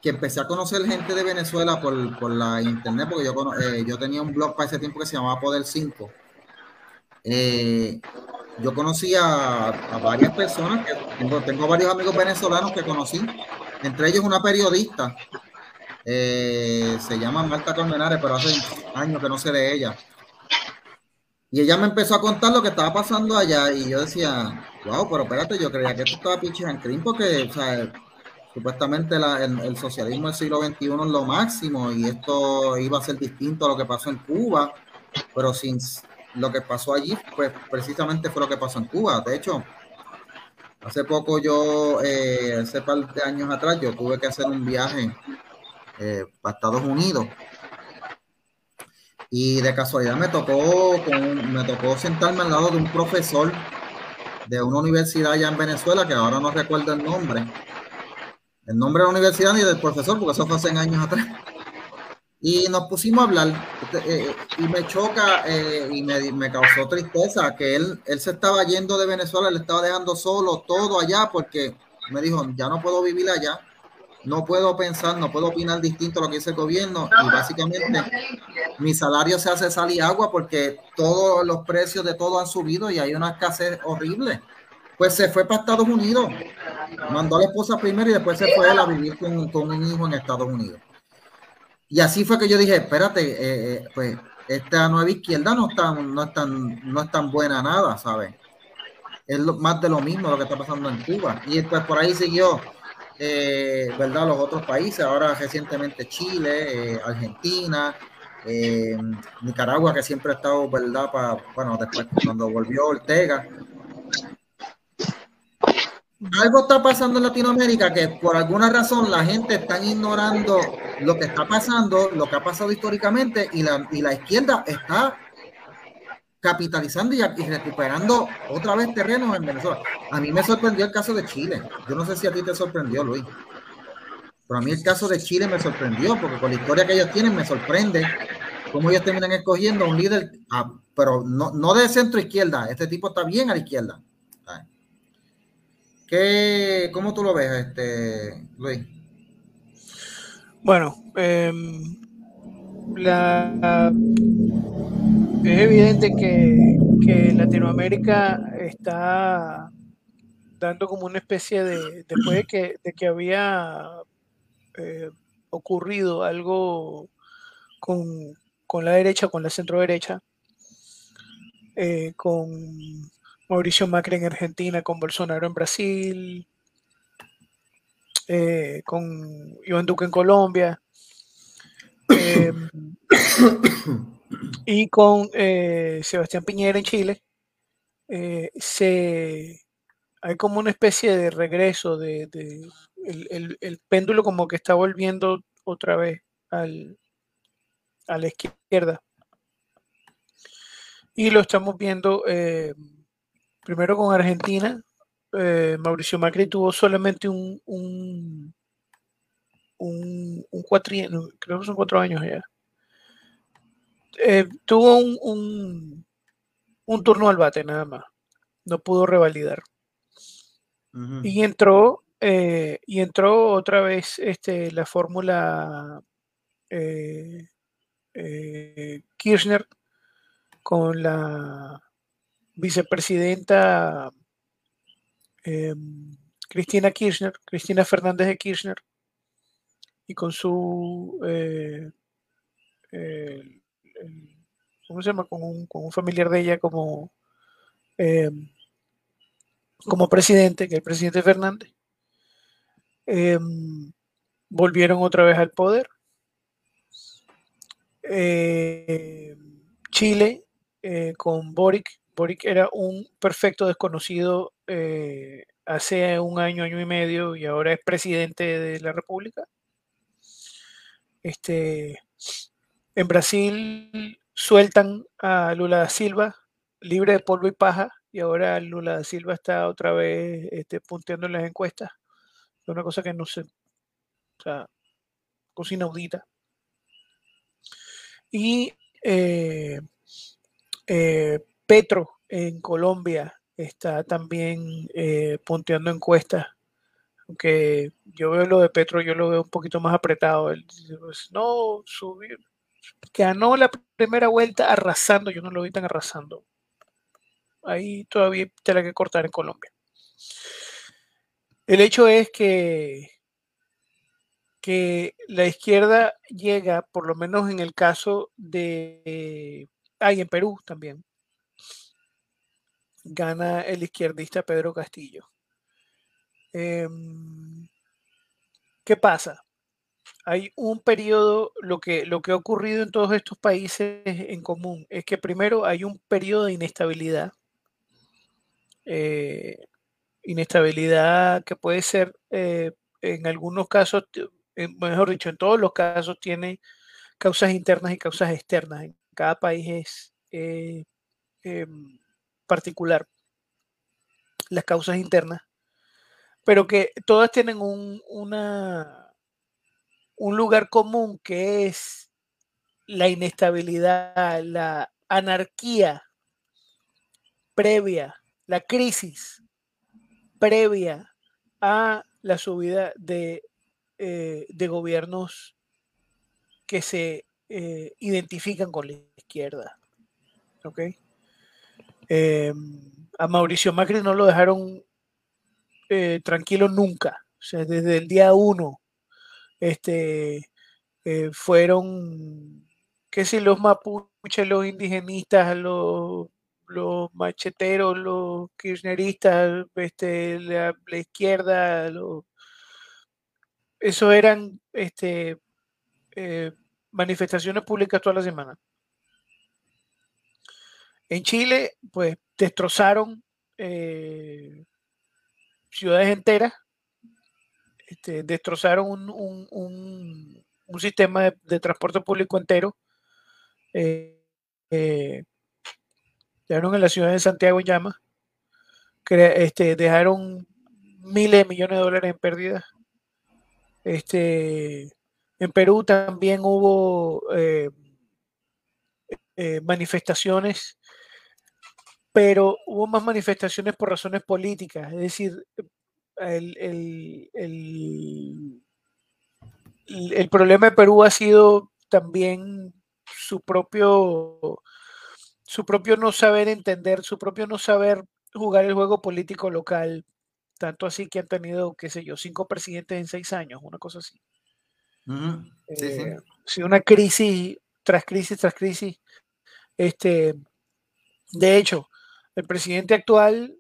que empecé a conocer gente de Venezuela por, la internet, porque yo, eh, yo tenía un blog para ese tiempo que se llamaba Poder 5. Eh, yo conocí a, varias personas, que tengo, tengo, varios amigos venezolanos que conocí, entre ellos una periodista, eh, se llama Marta Colmenares, pero hace años que no sé de ella. Y ella me empezó a contar lo que estaba pasando allá y yo decía, wow, pero espérate, yo creía que esto estaba pinche en porque, supuestamente el, socialismo del siglo XXI es lo máximo y esto iba a ser distinto a lo que pasó en Cuba, pero sin lo que pasó allí, pues precisamente fue lo que pasó en Cuba. De hecho, hace poco yo, eh, hace par de años atrás, yo tuve que hacer un viaje eh, para Estados Unidos y de casualidad me tocó, me tocó sentarme al lado de un profesor de una universidad allá en Venezuela, que ahora no recuerdo el nombre, el nombre de la universidad ni del profesor, porque eso fue hace años atrás. Y nos pusimos a hablar, eh, eh, y me choca eh, y me, causó tristeza que él, él se estaba yendo de Venezuela, le estaba dejando solo todo allá, porque me dijo, ya no puedo vivir allá no puedo pensar, no puedo opinar distinto a lo que dice el gobierno y básicamente mi salario se hace sal y agua porque todos los precios de todo han subido y hay una escasez horrible. Pues se fue para Estados Unidos, mandó a la esposa primero y después se fue a vivir con, un hijo en Estados Unidos. Y así fue que yo dije, espérate, eh, eh, pues esta nueva izquierda no, está, no, es tan, no es tan buena nada, ¿sabes? Es más de lo mismo lo que está pasando en Cuba. Y después por ahí siguió eh, ¿verdad? Los otros países, ahora recientemente Chile, eh, Argentina, eh, Nicaragua, que siempre ha estado, ¿verdad? Para, bueno, después cuando volvió Ortega. Algo está pasando en Latinoamérica que por alguna razón la gente está ignorando lo que está pasando, lo que ha pasado históricamente y la, y la izquierda está capitalizando y, recuperando otra vez terrenos en Venezuela. A mí me sorprendió el caso de Chile. Yo no sé si a ti te sorprendió, Luis. Pero a mí el caso de Chile me sorprendió, porque con la historia que ellos tienen me sorprende cómo ellos terminan escogiendo un líder, ah, pero no, no, de centro izquierda. Este tipo está bien a la izquierda. ¿Qué, ¿Cómo tú lo ves, este, Luis? Bueno, em, la es evidente que, Latinoamérica está dando como una especie de, después de que, de que había eh, ocurrido algo con, la derecha, con la centro derecha, eh, con Mauricio Macri en Argentina, con Bolsonaro en Brasil, eh, con Iván Duque en Colombia. [COUGHS] y con eh, Sebastián Piñera en Chile, eh, se, hay como una especie de regreso de, el, péndulo como que está volviendo otra vez al, a la izquierda. Y lo estamos viendo eh, primero con Argentina. Mauricio Macri tuvo solamente un, un, un, un creo que son cuatro años ya eh, tuvo un, un, turno al bate nada más. No pudo revalidar. Y entró, eh, y entró otra vez este, la fórmula eh, Kirchner con la vicepresidenta em, Cristina Kirchner, Cristina Fernández de Kirchner, y con su ¿cómo se llama? Con un, familiar de ella como, eh, como presidente, que es el presidente Fernández. Eh, volvieron otra vez al poder. Eh, Chile con Boric. Boric era un perfecto desconocido hace un año, año y medio, y ahora es presidente de la República. Este, en Brasil sueltan a Lula da Silva libre de polvo y paja y ahora Lula da Silva está otra vez este, punteando en las encuestas. Es una cosa que no sé, o sea, cosa inaudita. Y eh, eh, Petro en Colombia está también eh, punteando encuestas. Aunque yo veo lo de Petro, yo lo veo un poquito más apretado. Él pues, no, subir. Ganó la primera vuelta arrasando, yo no lo vi tan arrasando. Ahí todavía tiene que cortar en Colombia. El hecho es que, que la izquierda llega, por lo menos en el caso de... hay en Perú también. Gana el izquierdista Pedro Castillo. Em, ¿Qué pasa? Hay un periodo, lo que, lo que ha ocurrido en todos estos países en común es que primero hay un periodo de inestabilidad. Eh, inestabilidad que puede ser eh, en algunos casos, mejor dicho, en todos los casos tiene causas internas y causas externas. En cada país es eh, em, particular las causas internas, pero que todas tienen un, una, un lugar común que es la inestabilidad, la anarquía previa, la crisis previa a la subida de, eh, de gobiernos que se eh, identifican con la izquierda. ¿Ok? Em, a Mauricio Macri no lo dejaron eh, tranquilo nunca. O sea, desde el día uno este, fueron, qué sé, los mapuches, los indigenistas, los macheteros, los kirchneristas, este, la, izquierda, eso eran este, eh, manifestaciones públicas toda la semana. En Chile, pues destrozaron eh, ciudades enteras, este, destrozaron un, sistema de, transporte público entero. Eh, dejaron en la ciudad de Santiago en llamas, este, dejaron miles de millones de dólares en pérdidas. Este, en Perú también hubo eh, eh, manifestaciones, pero hubo más manifestaciones por razones políticas, es decir, el, el, el problema de Perú ha sido también su propio su propio no saber entender, su propio no saber jugar el juego político local, tanto así que han tenido, qué sé yo, cinco presidentes en seis años, una cosa así. sí, eh, una crisis tras crisis tras crisis. Este, de hecho, el presidente actual,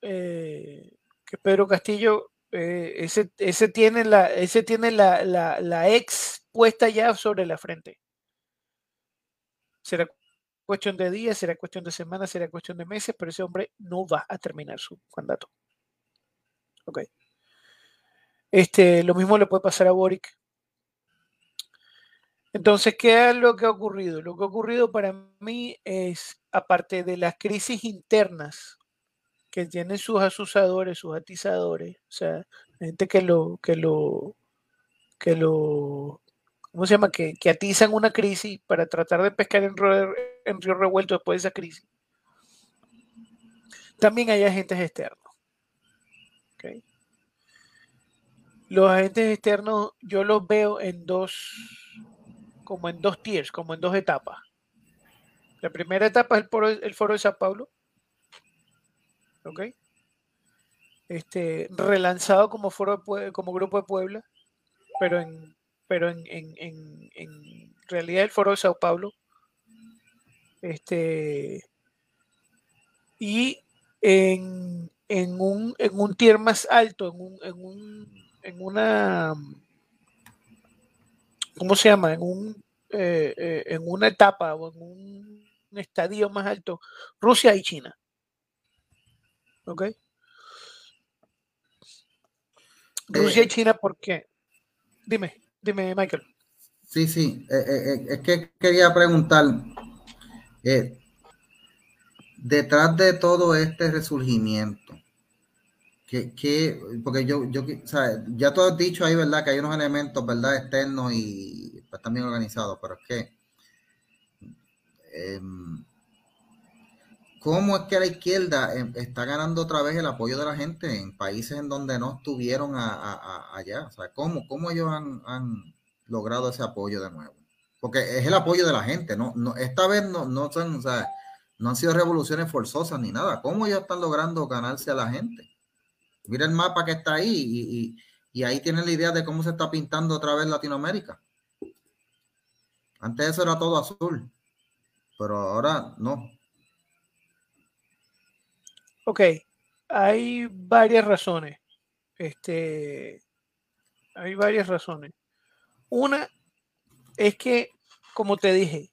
eh, que es Pedro Castillo, eh, ese, ese, tiene, la, ese tiene la, la, la ex puesta ya sobre la frente. ¿Será cuestión de días, será cuestión de semanas, será cuestión de meses, pero ese hombre no va a terminar su mandato. Ok. Este, lo mismo le puede pasar a Boric. Entonces, ¿qué es lo que ha ocurrido? Lo que ha ocurrido para mí es, aparte de las crisis internas que tienen sus asusadores, sus atizadores, o sea, gente que lo, que lo, que lo ¿cómo se llama? Que, atizan una crisis para tratar de pescar en río, revuelto después de esa crisis. También hay agentes externos. Los agentes externos yo los veo en dos, como en dos tiers, como en dos etapas. La primera etapa es el foro, el foro de Sao Paulo. ¿Ok? Este, relanzado como foro como grupo de Puebla, pero en pero en, realidad el foro de Sao Paulo. Este, y en, un, en un tier más alto, en, un, en, un, en una, ¿cómo se llama? En, un, eh, eh, en una etapa o en un, estadio más alto, Rusia y China. ¿Ok? Rusia y eh, China, ¿por qué? Dime. Dime, Michael. Sí, sí, eh, eh, es que quería preguntar, detrás de todo este resurgimiento, que, porque yo, yo, o sea, ya tú has dicho ahí, ¿verdad? Que hay unos elementos, ¿verdad? Externos y pues, bien organizados, pero es que, em, ¿cómo es que la izquierda em, está ganando otra vez el apoyo de la gente en países en donde no estuvieron allá? O sea, ¿cómo, cómo ellos han, logrado ese apoyo de nuevo? Porque es el apoyo de la gente, ¿no? no esta vez no, no son, o no han sido revoluciones forzosas ni nada. ¿Cómo ellos están logrando ganarse a la gente? Mira el mapa que está ahí y, ahí tienen la idea de cómo se está pintando otra vez Latinoamérica. Antes eso era todo azul, pero ahora no. Ok, hay varias razones. Este, hay varias razones. Una es que, como te dije,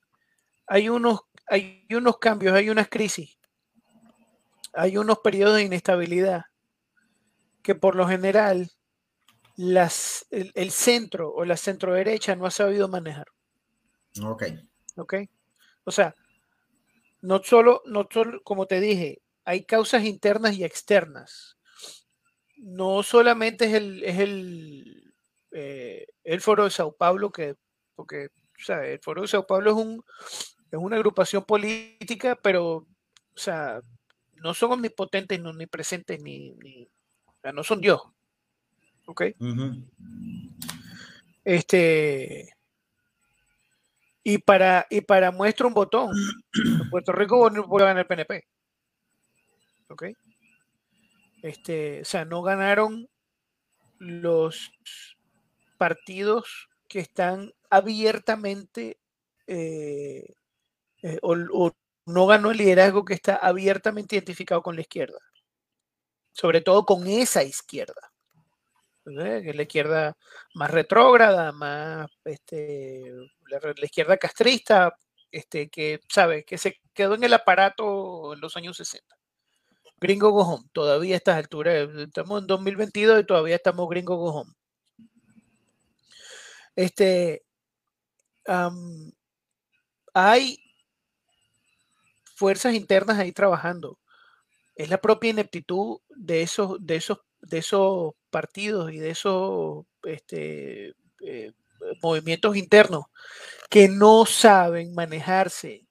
hay unos, hay unos cambios, hay unas crisis, hay unos periodos de inestabilidad que por lo general las, el, centro o la centro derecha no ha sabido manejar. Ok. Ok. O sea, no solo, no solo, como te dije, hay causas internas y externas. No solamente es el, es el, eh, el foro de Sao Paulo, que, porque o sea, el foro de Sao Paulo es, un, es una agrupación política, pero, o sea, no son omnipotentes, no, ni presentes, ni, no son Dios. ¿Ok? Este. Y para, y para muestra un botón, [CLEARS THROAT] Puerto Rico vuelve a ganar el PNP. ¿Ok? Este, o sea, no ganaron los partidos que están abiertamente eh, eh, o, no ganó el liderazgo que está abiertamente identificado con la izquierda sobre todo con esa izquierda. Que es la izquierda más retrógrada, más este, la, izquierda castrista, este, que sabe que se quedó en el aparato en los años 60. Gringo Go todavía a estas alturas, estamos en 2022 y todavía estamos gringo Go Este, hay fuerzas internas ahí trabajando. Es la propia ineptitud de esos, de esos, de esos partidos y de esos este, eh, movimientos internos que no saben manejarse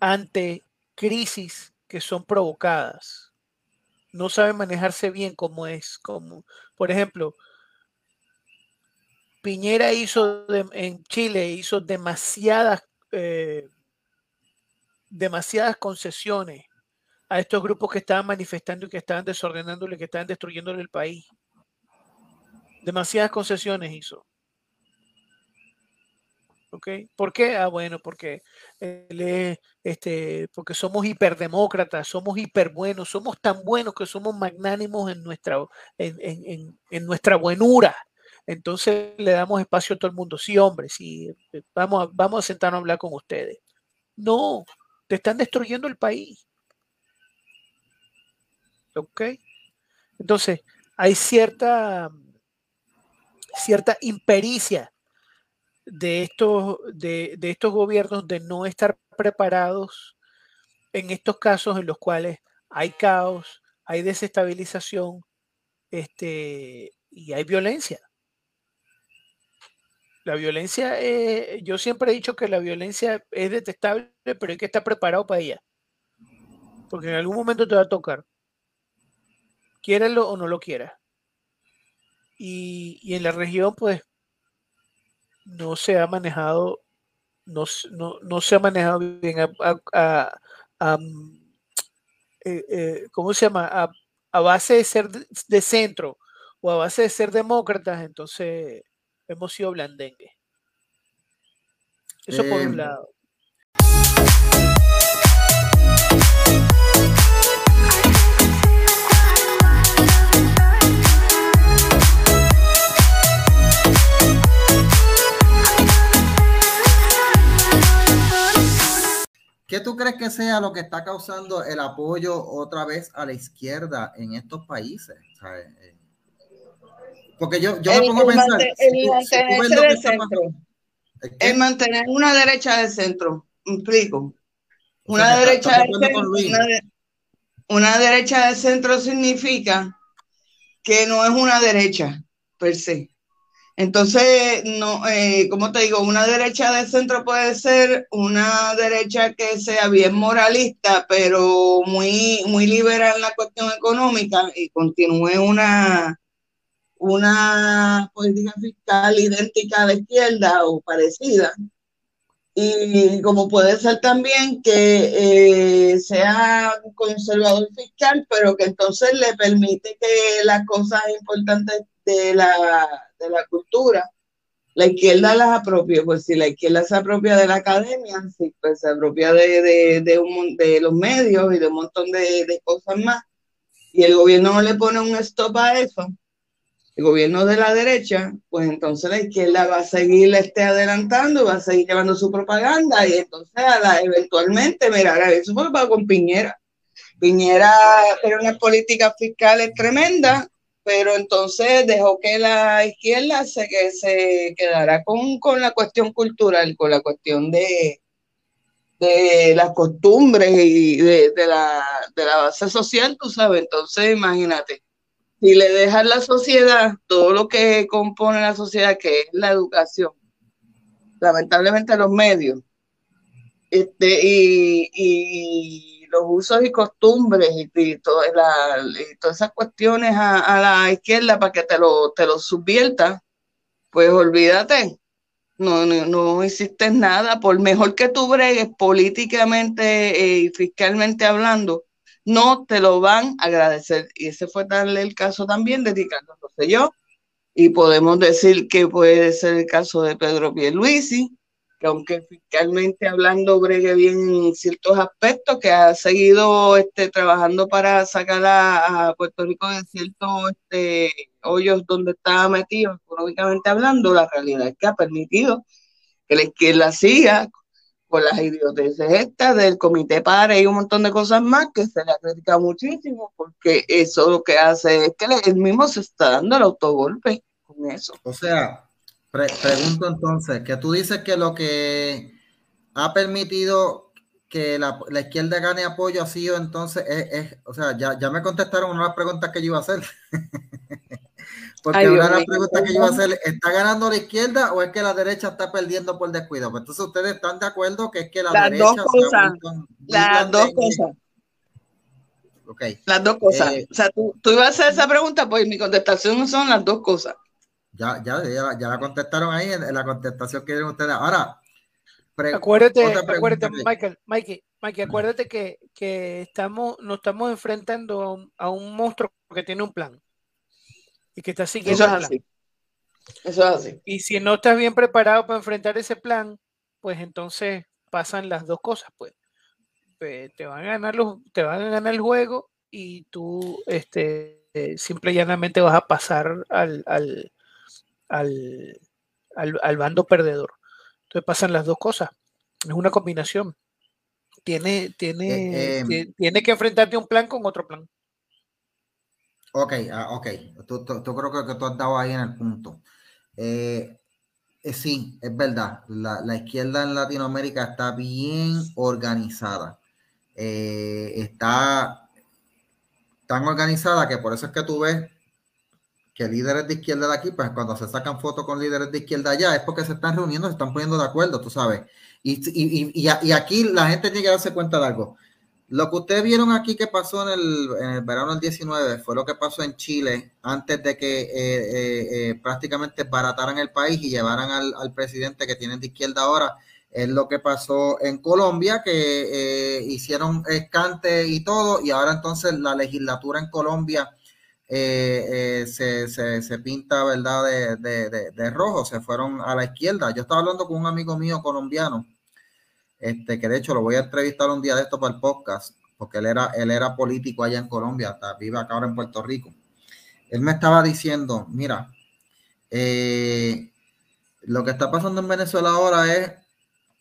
ante crisis que son provocadas. No saben manejarse bien como es, como, por ejemplo, Piñera hizo en Chile hizo demasiadas eh, demasiadas concesiones a estos grupos que estaban manifestando y que estaban desordenándole, que estaban destruyéndole el país. Demasiadas concesiones hizo. ¿Ok? ¿Por qué? Ah, bueno, porque este, porque somos hiperdemócratas, somos hiperbuenos, somos tan buenos que somos magnánimos en nuestra, en, en nuestra buenura. Entonces le damos espacio a todo el mundo. Sí, hombre, sí, vamos, vamos a sentarnos a hablar con ustedes. No, te están destruyendo el país. ¿Ok? Entonces, hay cierta, cierta impericia de estos, de, estos gobiernos de no estar preparados en estos casos en los cuales hay caos, hay desestabilización este, y hay violencia. La violencia, eh, yo siempre he dicho que la violencia es detestable, pero hay que estar preparado para ella. Porque en algún momento te va a tocar. Quiéralo o no lo quieras. Y, en la región, pues, no se ha manejado, no, se ha manejado bien a, eh, eh, ¿cómo se llama? A, a base de ser de centro o a base de ser demócratas, entonces hemos sido blandengue. Eso por un em, lado. ¿Qué tú crees que sea lo que está causando el apoyo otra vez a la izquierda en estos países? Eh, porque yo, yo me pongo a pensar. El, centro. El mantener una derecha de centro. explico. Una derecha de centro. una derecha de centro significa que no es una derecha per se. Entonces, no, eh, como te digo, una derecha de centro puede ser una derecha que sea bien moralista, pero muy, muy liberal en la cuestión económica y continúe una, una política fiscal idéntica a la izquierda o parecida. Y como puede ser también que eh, sea conservador fiscal, pero que entonces le permite que las cosas importantes de la, de la cultura, la izquierda las apropia. Pues si la izquierda se apropia de la academia, sí, pues se apropia de, de, de, un, de los medios y de un montón de, cosas más. Y el gobierno no le pone un stop a eso el gobierno de la derecha, pues entonces la izquierda va a seguir este, adelantando, va a seguir llevando su propaganda y entonces eventualmente, mira, eso fue con Piñera. Piñera era una política fiscal tremenda, pero entonces dejó que la izquierda se, que se quedara con, con la cuestión cultural, con la cuestión de, de las costumbres y de, de, la, de la base social, tú sabes. Entonces, imagínate si le dejas la sociedad, todo lo que compone la sociedad, que es la educación, lamentablemente los medios, este, y, los usos y costumbres y, todas esas cuestiones a, la izquierda para que te lo, te lo subvierta, pues olvídate, no, no, no hiciste nada, por mejor que tú bregues políticamente eh, y fiscalmente hablando, no te lo van a agradecer. Y ese fue tal el caso también de Ricardo yo Y podemos decir que puede ser el caso de Pedro Pierluisi, que aunque fiscalmente hablando bregue bien en ciertos aspectos, que ha seguido este, trabajando para sacar a, Puerto Rico de ciertos este, hoyos donde estaba metido económicamente hablando, la realidad es que ha permitido que la izquierda siga con las idioteces estas del comité para y un montón de cosas más que se le ha criticado muchísimo porque eso lo que hace es que él mismo se está dando el autogolpe con eso. O sea, pregunto entonces, que tú dices que lo que ha permitido que la, izquierda gane apoyo ha sido entonces, es, o sea, ya, ya me contestaron una de las preguntas que yo iba a hacer. [LAUGHS] Porque una de las preguntas que yo iba a hacer, ¿está ganando la izquierda o es que la derecha está perdiendo por descuido? Pues entonces ustedes están de acuerdo que es que la las derecha... Dos cosas, las dos cosas. Okay. Las dos cosas. Eh, o sea, tú, tú, ibas a hacer esa pregunta, pues mi contestación son las dos cosas. Ya, ya, ya, la contestaron ahí en, la contestación que dieron ustedes. Ahora, acuérdate, acuérdate Michael, Mikey, Mikey, acuérdate que, que estamos, nos estamos enfrentando a un, a un monstruo que tiene un plan y que estás siguiendo Eso es así. Eso es así. Y si no estás bien preparado para enfrentar ese plan, pues entonces pasan las dos cosas, pues. Te van a ganar los, te van a ganar el juego y tú este, simple y llanamente vas a pasar al, al, al, al, bando perdedor. Entonces pasan las dos cosas. Es una combinación. Tiene, tiene, eh, em, tiene que enfrentarte a un plan con otro plan. Ok, ah, ok. Tú, creo que tú has dado ahí en el punto. Eh, eh, sí, es verdad. La, izquierda en Latinoamérica está bien organizada. Eh, está tan organizada que por eso es que tú ves que líderes de izquierda de aquí, pues cuando se sacan fotos con líderes de izquierda allá, es porque se están reuniendo, se están poniendo de acuerdo, tú sabes. Y, y, y aquí la gente tiene que darse cuenta de algo. Lo que ustedes vieron aquí que pasó en el, verano del 19 fue lo que pasó en Chile antes de que eh, eh, eh, prácticamente barataran el país y llevaran al, presidente que tienen de izquierda ahora. Es lo que pasó en Colombia, que hicieron escante y todo, y ahora entonces la legislatura en Colombia se, se, pinta, ¿verdad?, de, de, de rojo, se fueron a la izquierda. Yo estaba hablando con un amigo mío colombiano este, que de hecho lo voy a entrevistar un día de esto para el podcast, porque él era, él era político allá en Colombia, hasta vive acá ahora en Puerto Rico. Él me estaba diciendo, mira, eh, lo que está pasando en Venezuela ahora es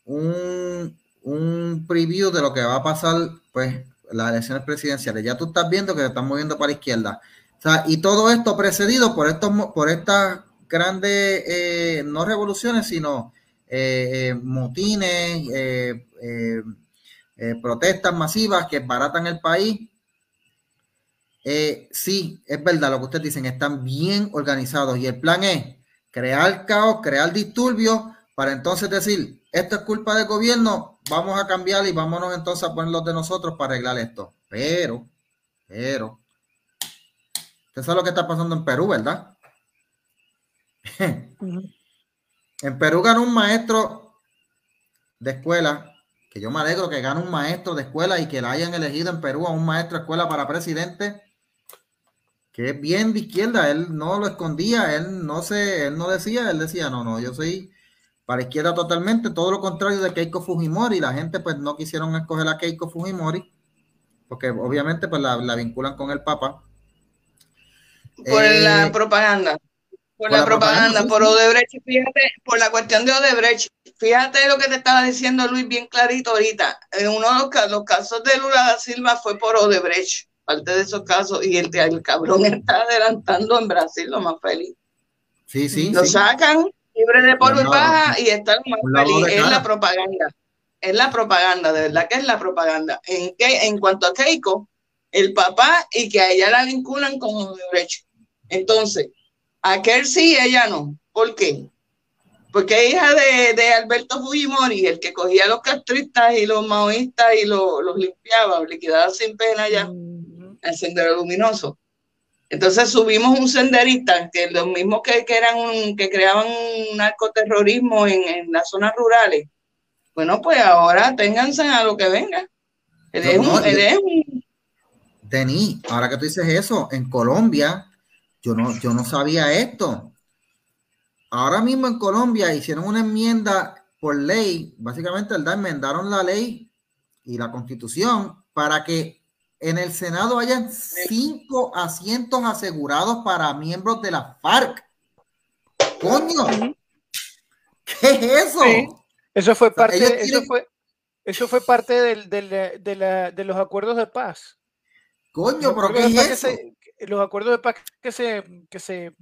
un, un preview de lo que va a pasar, pues, las elecciones presidenciales. Ya tú estás viendo que se están moviendo para la izquierda. Y todo esto precedido por estos, por estas grandes, eh, no revoluciones, sino eh, eh, motines, protestas masivas que baratan el país sí, es verdad lo que ustedes dicen, están bien organizados y el plan es crear caos, crear disturbios para entonces decir, esto es culpa del gobierno, vamos a cambiar y vámonos entonces a poner los de nosotros para arreglar esto. Pero, pero, usted sabe lo que está pasando en Perú, ¿verdad? [LAUGHS] en Perú ganó un maestro de escuela que yo me alegro que gane un maestro de escuela y que la hayan elegido en Perú a un maestro de escuela para presidente, que es bien de izquierda, él no lo escondía, él no se, él no decía, él decía, no, no, yo soy para izquierda totalmente, todo lo contrario de Keiko Fujimori, la gente pues no quisieron escoger a Keiko Fujimori, porque obviamente pues la, vinculan con el Papa. Por la eh, propaganda. Por, la, propaganda, por Odebrecht, fíjate, por la cuestión de Odebrecht, fíjate lo que te estaba diciendo Luis bien clarito ahorita. En uno de los, casos de Lula da Silva fue por Odebrecht, parte de esos casos, y el, el cabrón [LAUGHS] está adelantando en Brasil lo más feliz. Sí, sí. Lo sacan libre de polvo y baja y está lo más feliz. Es la propaganda. Es la propaganda, de verdad que es la propaganda. En, que, en cuanto a Keiko, el papá y que a ella la vinculan con Odebrecht. Entonces, Aquel sí, ella no. ¿Por qué? Porque es hija de, Alberto Fujimori, el que cogía a los castristas y los maoístas y los limpiaba, liquidaba sin pena ya el sendero luminoso. Entonces subimos un senderista, que los mismos que, eran que creaban un narcoterrorismo en, en, las zonas rurales. Bueno, pues ahora ténganse a lo que venga. Denis, ahora que tú dices eso, en Colombia yo no, yo no sabía esto. Ahora mismo en Colombia hicieron una enmienda por ley, básicamente ¿verdad? enmendaron la ley y la constitución para que en el Senado hayan cinco asientos asegurados para miembros de la FARC. Coño, ¿qué es eso? Eso fue parte, eso fue, eso fue parte de, los acuerdos de paz. Coño, pero ¿qué es eso? Los acuerdos de paz que se, que se,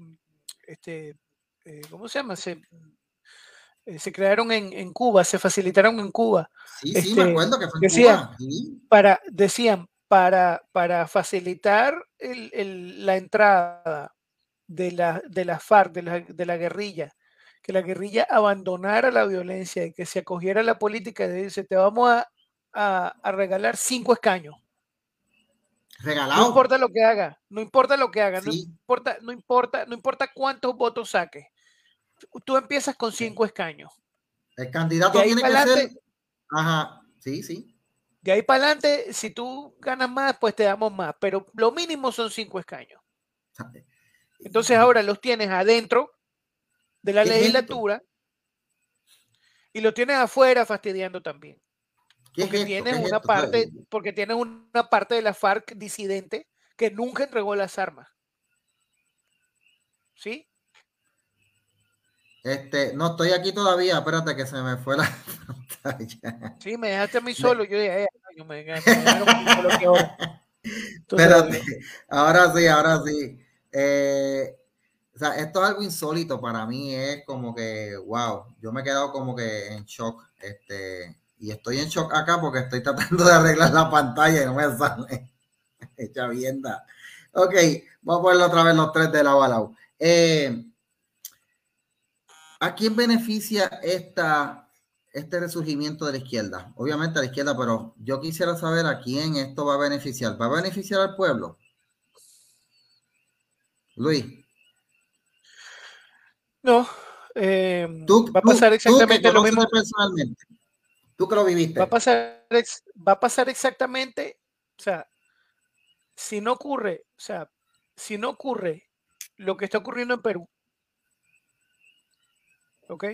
este, eh, ¿cómo se llama? Se, eh, se crearon en, Cuba, se facilitaron en Cuba. Sí, sí, me este, acuerdo que fue en decían, Cuba. Para, decían, para, para facilitar la entrada de la, de la FARC, de la, de la guerrilla, que la guerrilla abandonara la violencia y que se acogiera a la política de decir, te vamos a, a regalar cinco escaños no importa lo que haga, no importa lo que haga, no importa, no importa, no importa cuántos votos saques. Tú empiezas con cinco escaños. El candidato tiene que ser. Ajá, sí, sí. De ahí para adelante, si tú ganas más, pues te damos más. Pero lo mínimo son cinco escaños. Entonces ahora los tienes adentro de la legislatura y los tienes afuera fastidiando también porque tienes una parte, porque tienes una parte de la FARC disidente que nunca entregó las armas. ¿Sí? Este, no estoy aquí todavía, espérate que se me fue la [LAUGHS] pantalla. Sí, me dejaste a mí solo, yo dije, yo me, me, Espérate, ahora sí, ahora sí. Eh, o sea, esto es algo insólito para mí, es como que, wow, yo me he quedado como que en shock. Este, y estoy en shock acá porque estoy tratando de arreglar la pantalla y no me sale. [LAUGHS] Echa vienda. Ok, vamos a ponerlo otra vez los tres de lado a lado. Eh, ¿A quién beneficia esta, este resurgimiento de la izquierda? Obviamente a la izquierda, pero yo quisiera saber a quién esto va a beneficiar. ¿Va a beneficiar al pueblo? Luis. No, eh, va a pasar exactamente lo mismo. Personalmente. Que lo viviste. Va a pasar, va a pasar exactamente, o sea, si no ocurre, o sea, si no ocurre lo que está ocurriendo en Perú, ¿ok?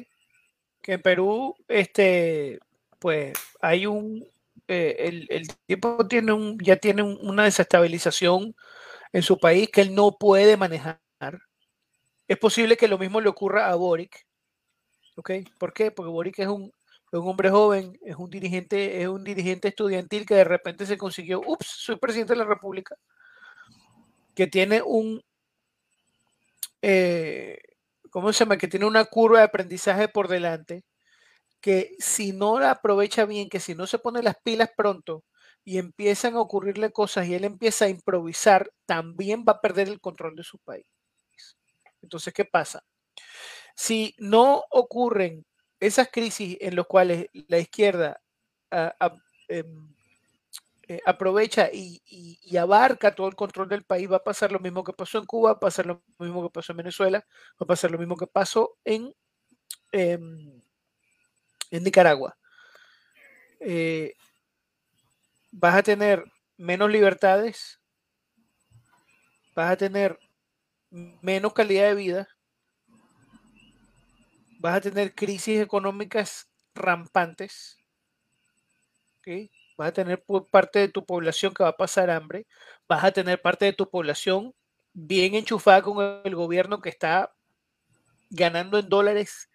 Que en Perú, este, pues hay un, eh, el, el, tiempo tiene un, ya tiene una desestabilización en su país que él no puede manejar. Es posible que lo mismo le ocurra a Boric, ¿ok? ¿Por qué? Porque Boric es un es un hombre joven, es un dirigente, es un dirigente estudiantil que de repente se consiguió, ups, soy presidente de la República, que tiene un, eh, ¿cómo se llama? Que tiene una curva de aprendizaje por delante, que si no la aprovecha bien, que si no se pone las pilas pronto, y empiezan a ocurrirle cosas y él empieza a improvisar, también va a perder el control de su país. Entonces, ¿qué pasa? Si no ocurren esas crisis en las cuales la izquierda ah, ah, em, eh, aprovecha y, abarca todo el control del país, va a pasar lo mismo que pasó en Cuba, va a pasar lo mismo que pasó en Venezuela, va a pasar lo mismo que pasó en, em, en Nicaragua. Eh, vas a tener menos libertades, vas a tener menos calidad de vida, vas a tener crisis económicas rampantes, vas a tener parte de tu población que va a pasar hambre, vas a tener parte de tu población bien enchufada con el gobierno que está ganando en dólares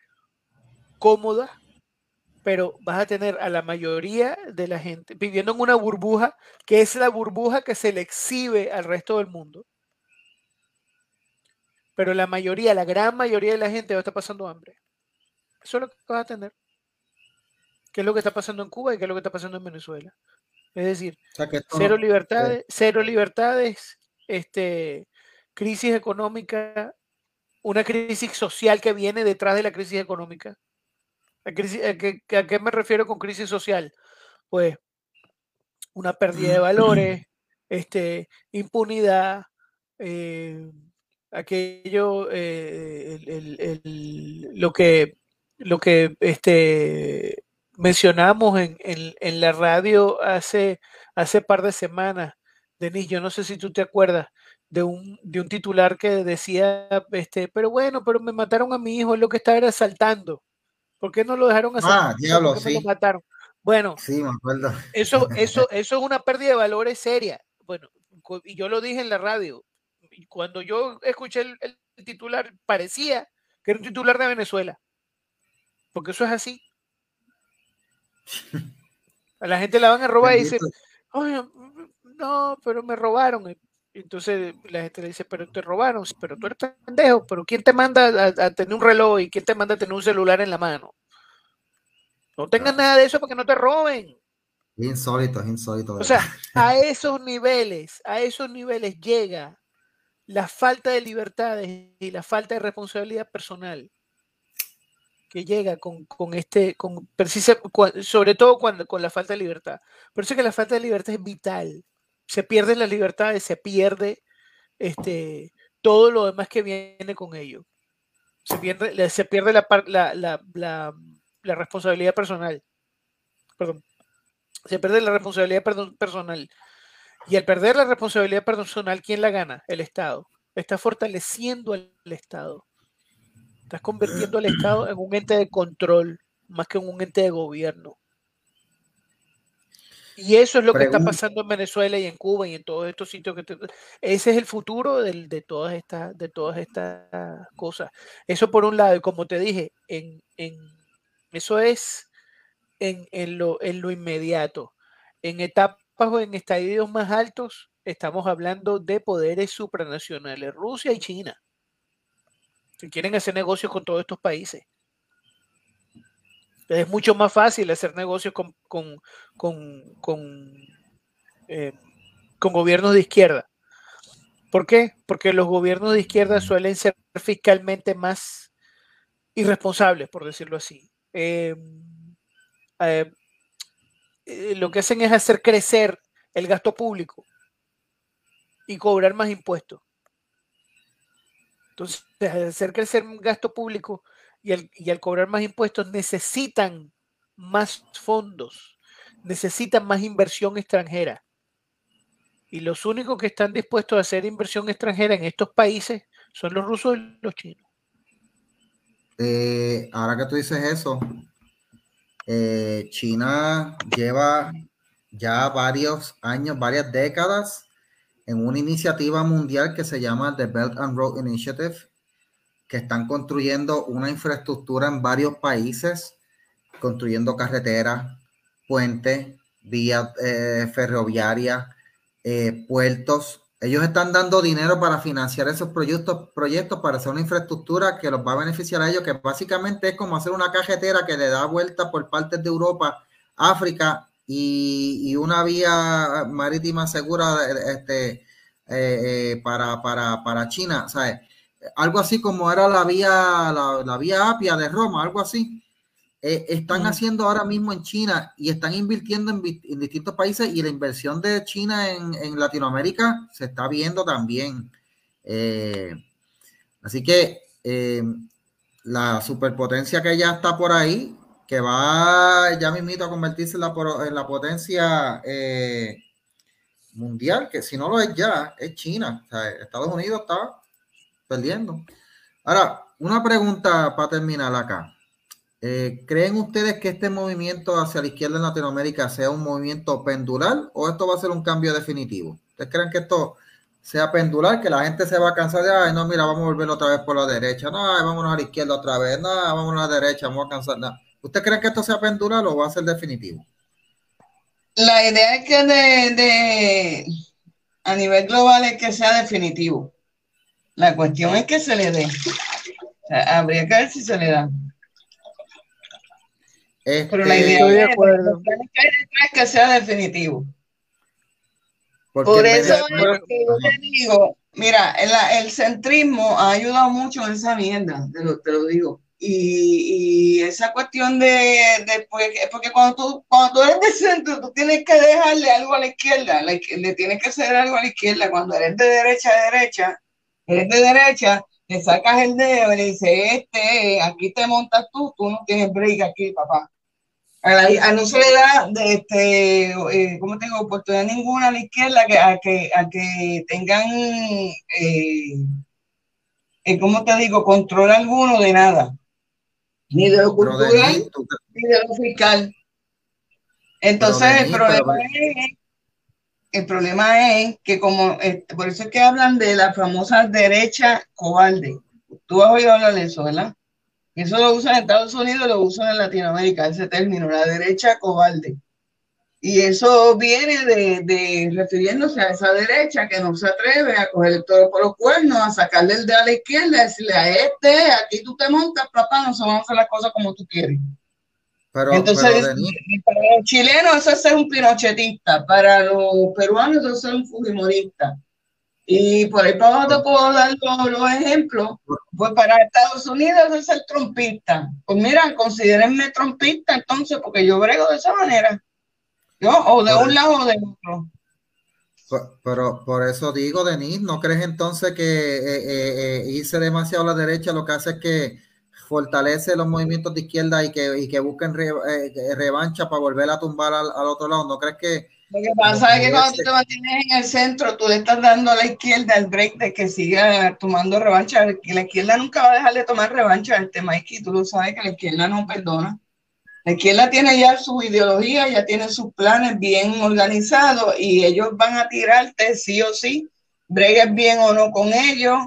cómoda, pero vas a tener a la mayoría de la gente viviendo en una burbuja que es la burbuja que se le exhibe al resto del mundo. Pero la mayoría, la gran mayoría de la gente va a estar pasando hambre. Eso es lo que vas a tener. ¿Qué es lo que está pasando en Cuba y qué es lo que está pasando en Venezuela? Es decir, cero libertades, cero libertades, este, crisis económica, una crisis social que viene detrás de la crisis económica. ¿A, qué, me refiero con crisis social? Pues una pérdida de valores, este, impunidad, eh, aquello, eh, lo que, lo que este, mencionamos en, en, la radio hace, hace par de semanas, Denis, yo no sé si tú te acuerdas de un, de un titular que decía, este, pero bueno, pero me mataron a mi hijo, es lo que estaba era saltando. ¿Por qué no lo dejaron hacer? Ah, diablo, sí. Lo mataron? Bueno, sí, me acuerdo. Eso, [LAUGHS] eso, eso es una pérdida de valores seria. Bueno, y yo lo dije en la radio. Cuando yo escuché el, titular, parecía que era un titular de Venezuela. Porque eso es así. A la gente la van a robar y dice, no, pero me robaron. Entonces la gente le dice, pero te robaron, pero tú eres pendejo, pero ¿quién te manda a, tener un reloj y quién te manda a tener un celular en la mano? No tengas nada de eso para que no te roben. Insólito, es insólito. O sea, a esos niveles, a esos niveles llega la falta de libertades y la falta de responsabilidad personal que llega con, este, con precisa, sobre todo cuando, con la falta de libertad. Por eso que la falta de libertad es vital se pierden las libertades, se pierde este, todo lo demás que viene con ello. Se pierde, se pierde la, la, la, responsabilidad personal. Perdón. Se pierde la responsabilidad personal. Y al perder la responsabilidad personal, ¿quién la gana? El Estado. Está fortaleciendo al Estado. Estás convirtiendo al Estado en un ente de control más que en un ente de gobierno. Y eso es lo que está pasando en Venezuela y en Cuba y en todos estos sitios que ese es el futuro de, todas estas de todas estas cosas. Eso por un lado, y como te dije, en, eso es en, lo, en lo inmediato. En etapas o en estadios más altos, estamos hablando de poderes supranacionales, Rusia y China, que quieren hacer negocios con todos estos países. Es mucho más fácil hacer negocios con, con, eh, con, gobiernos de izquierda. ¿Por qué? Porque los gobiernos de izquierda suelen ser fiscalmente más irresponsables, por decirlo así. Em, eh, eh, lo que hacen es hacer crecer el gasto público y cobrar más impuestos. Entonces, hacer crecer un gasto público y al, cobrar más impuestos necesitan más fondos, necesitan más inversión extranjera. Y los únicos que están dispuestos a hacer inversión extranjera en estos países son los rusos y los chinos. Eh, ahora que tú dices eso, eh, China lleva ya varios años, varias décadas en una iniciativa mundial que se llama The Belt and Road Initiative, que están construyendo una infraestructura en varios países, construyendo carreteras, puentes, vías eh, ferroviarias, eh, puertos. Ellos están dando dinero para financiar esos proyectos, proyectos para hacer una infraestructura que los va a beneficiar a ellos, que básicamente es como hacer una carretera que le da vuelta por partes de Europa, África y, una vía marítima segura este, eh, para, para, China, ¿sabes? Algo así como era la vía, la, vía Apia de Roma, algo así. están haciendo ahora mismo en China y están invirtiendo en, distintos países y la inversión de China en, en Latinoamérica se está viendo también. así que la superpotencia que ya está por ahí, que va ya mismito a convertirse en la, en la potencia eh, mundial, que si no lo es ya, es China. Estados Unidos está perdiendo. Ahora, una pregunta para terminar acá. Eh, ¿Creen ustedes que este movimiento hacia la izquierda en Latinoamérica sea un movimiento pendular o esto va a ser un cambio definitivo? ¿Ustedes creen que esto sea pendular, que la gente se va a cansar de, ay, no, mira, vamos a volver otra vez por la derecha, no, ay, vámonos a la izquierda otra vez, no, vamos a la derecha, vamos a cansar. No. ¿Usted cree que esto sea pendular o va a ser definitivo? La idea es que de, a nivel global es que sea definitivo. La cuestión es que se le dé. habría que ver si se le da. Pero la este, idea es, que, que sea definitivo. Por eso yo te digo, mira, el, centrismo ha ayudado mucho en esa mierda, te lo, te lo digo. Y, y, esa cuestión de, de pues, porque cuando tú, cuando tú eres de centro, tú tienes que dejarle algo a la izquierda, le, tienes que hacer algo a la izquierda. Cuando eres de derecha a derecha, eres de derecha, le sacas el dedo y le dices, este, aquí te montas tú, tú no tienes break aquí, papá a, no se le da de este, eh, ¿cómo tengo oportunidad ninguna a la izquierda que, a, que, a que tengan, eh, eh, ¿cómo te digo?, control alguno de nada, ni de lo cultural, ni de lo fiscal. Entonces, el problema es, el problema es que como, este, por eso es que hablan de la famosa derecha cobarde. Tú has oído hablar de eso, ¿verdad? Eso lo usan en Estados Unidos, lo usan en Latinoamérica, ese término, la derecha cobarde. Y eso viene de, refiriéndose a esa derecha que no se atreve a coger el toro por los cuernos, a sacarle el de a la izquierda, a decirle a este, aquí tú te montas, papá, no se van a hacer las cosas como tú quieres. Pero, Entonces, para los chilenos eso es ser un pinochetista, para los peruanos eso es ser un fujimorista. Y por ahí para abajo te puedo dar los, ejemplos. Pues para Estados Unidos es el trompista. Pues mira, considérenme trompista entonces, porque yo brego de esa manera. O de un lado o de otro. Pero por eso digo, Denis, ¿no crees entonces que eh, eh, eh, irse demasiado a la derecha lo que hace es que fortalece los movimientos de izquierda y que, que busquen revancha para volver a tumbar al, al, otro lado? ¿No crees que lo que pasa es que cuando tú te mantienes en el centro, tú le estás dando a la izquierda el break de que siga tomando revancha. La izquierda nunca va a dejar de tomar revancha. Este Mikey, tú lo sabes que la izquierda no perdona. La izquierda tiene ya su ideología, ya tiene sus planes bien organizados y ellos van a tirarte sí o sí, bregues bien o no con ellos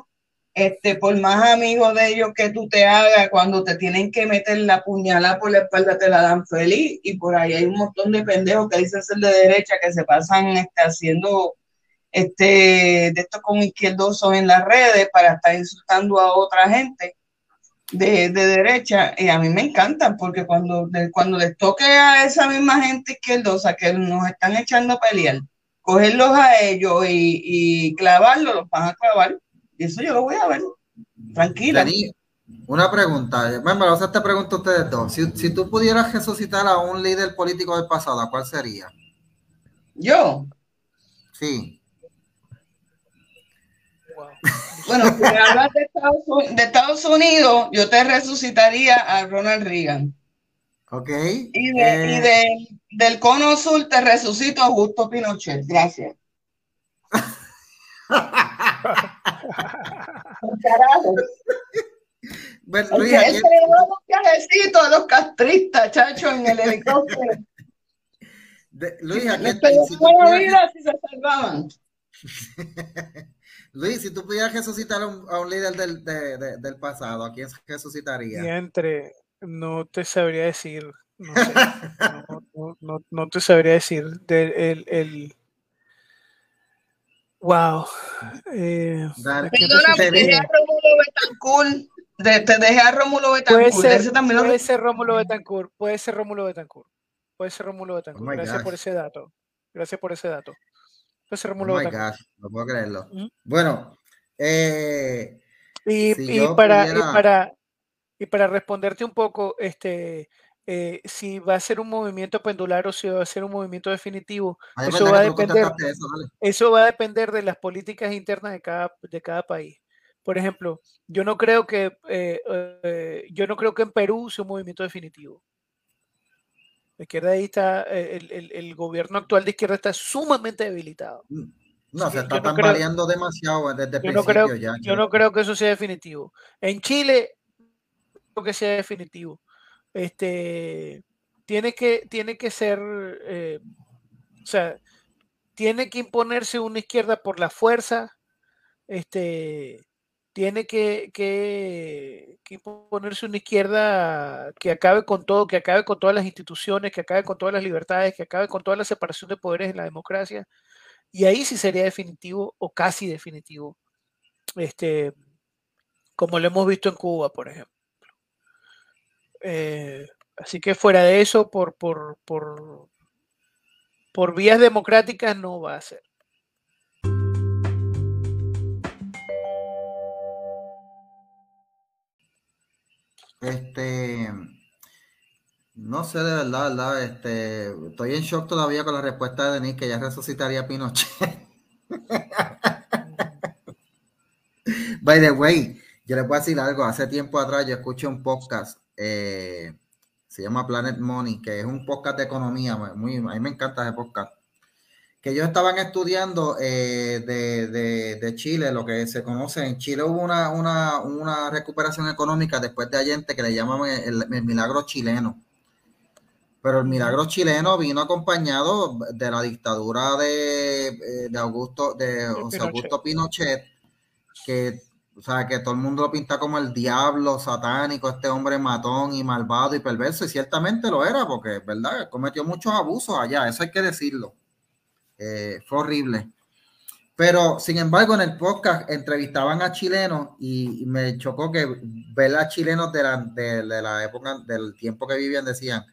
este, por más amigos de ellos que tú te hagas, cuando te tienen que meter la puñalada por la espalda, te la dan feliz. Y por ahí hay un montón de pendejos que dicen ser de derecha, que se pasan este, haciendo este, de esto con izquierdosos en las redes para estar insultando a otra gente de, de derecha. Y a mí me encantan, porque cuando, cuando les toque a esa misma gente izquierdosa que nos están echando a pelear, cogerlos a ellos y, y clavarlos, los van a clavar y eso yo lo voy a ver. Tranquila. una pregunta. Bueno, me esta pregunta a ustedes dos. Si, si, tú pudieras resucitar a un líder político del pasado, ¿cuál sería? ¿Yo? Sí. Bueno, si hablas de Estados, de Estados, Unidos, yo te resucitaría a Ronald Reagan. Ok. Y, eh. del cono sur te resucito a Augusto Pinochet. Gracias. Bueno, Luis, él se dio un viajecito a los castristas, chacho, en el helicóptero. De, Luis, aquí si, vida si se salvaban. [LAUGHS] Luis, si tú pudieras resucitar a un, a un líder del, de, de, del, pasado, ¿a quién resucitaría? Y entre, no te sabría decir. No, sé, [LAUGHS] no, no, no, te sabría decir. Del, el, el, Wow. Eh, Perdona, te dejé a Rómulo Betancourt. Te, te dejé a Rómulo Betancourt. Puede ser, también puede ser Rómulo Betancourt. Puede ser Rómulo Betancourt. Puede ser Rómulo Oh Betancourt. my Gracias por ese dato. Gracias por ese dato. Oh my gosh, no puedo creerlo. Bueno, eh, Y, Si y yo para, y para, y para responderte un poco, este, eh, si va a ser un movimiento pendular o si va a ser un movimiento definitivo, ay, eso va a depender, eso, va a depender de las políticas internas de cada, de cada país. Por ejemplo, yo no creo que eh, eh, yo no creo que en Perú sea un movimiento definitivo. La izquierda ahí está, eh, el, el- el gobierno actual de izquierda está sumamente debilitado. No, Sí, se está yo no tambaleando demasiado desde el Yo no principio creo, ya. yo no creo que eso sea definitivo. En Chile, creo que sea definitivo. Este tiene que, tiene que ser, eh, o sea, tiene que imponerse una izquierda por la fuerza. Este tiene que, que, que imponerse una izquierda que acabe con todo, que acabe con todas las instituciones, que acabe con todas las libertades, que acabe con toda la separación de poderes en la democracia. Y ahí sí sería definitivo o casi definitivo este, como lo hemos visto en Cuba, por ejemplo. Eh, así que fuera de eso, por, por, vías democráticas no va a ser. Este, no sé de verdad, verdad, este, estoy en shock todavía con la respuesta de Denis que ya resucitaría Pinochet. [LAUGHS] By the way, yo les voy a decir algo, hace tiempo atrás yo escuché un podcast, eh, se llama Planet Money, que es un podcast de economía, muy, a mí me encanta ese podcast, que ellos estaban estudiando eh, de, de, de, Chile, lo que se conoce, en Chile hubo una, una, una recuperación económica después de Allende que le llaman el, el, milagro chileno. Pero el milagro chileno vino acompañado de la dictadura de, de Augusto, de José Augusto Pinochet, que, o sea, que todo el mundo lo pinta como el diablo satánico, este hombre matón y malvado y perverso, y ciertamente lo era, porque, ¿verdad? Cometió muchos abusos allá, eso hay que decirlo. Eh, fue horrible. Pero, sin embargo, en el podcast entrevistaban a chilenos y, me chocó que ver a chilenos de la, de, de la, época, del tiempo que vivían, decían,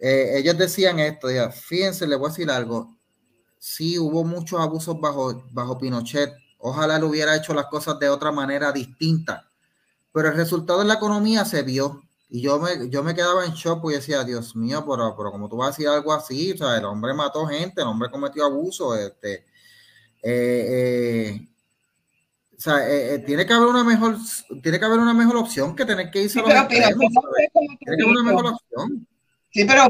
eh, ellos decían esto, ya, fíjense, les voy a decir algo, sí hubo muchos abusos bajo, bajo Pinochet, ojalá le hubiera hecho las cosas de otra manera distinta, pero el resultado en la economía se vio. Y yo me, yo me quedaba en shock y decía, Dios mío, pero, pero como tú vas a decir algo así, o sea, el hombre mató gente, el hombre cometió abuso, este, eh, eh, o sea, eh, tiene que haber una mejor, tiene que haber una mejor opción que tener que irse Sí, a los pero extremos, no fue como Tiene que haber una mejor opción. Sí, pero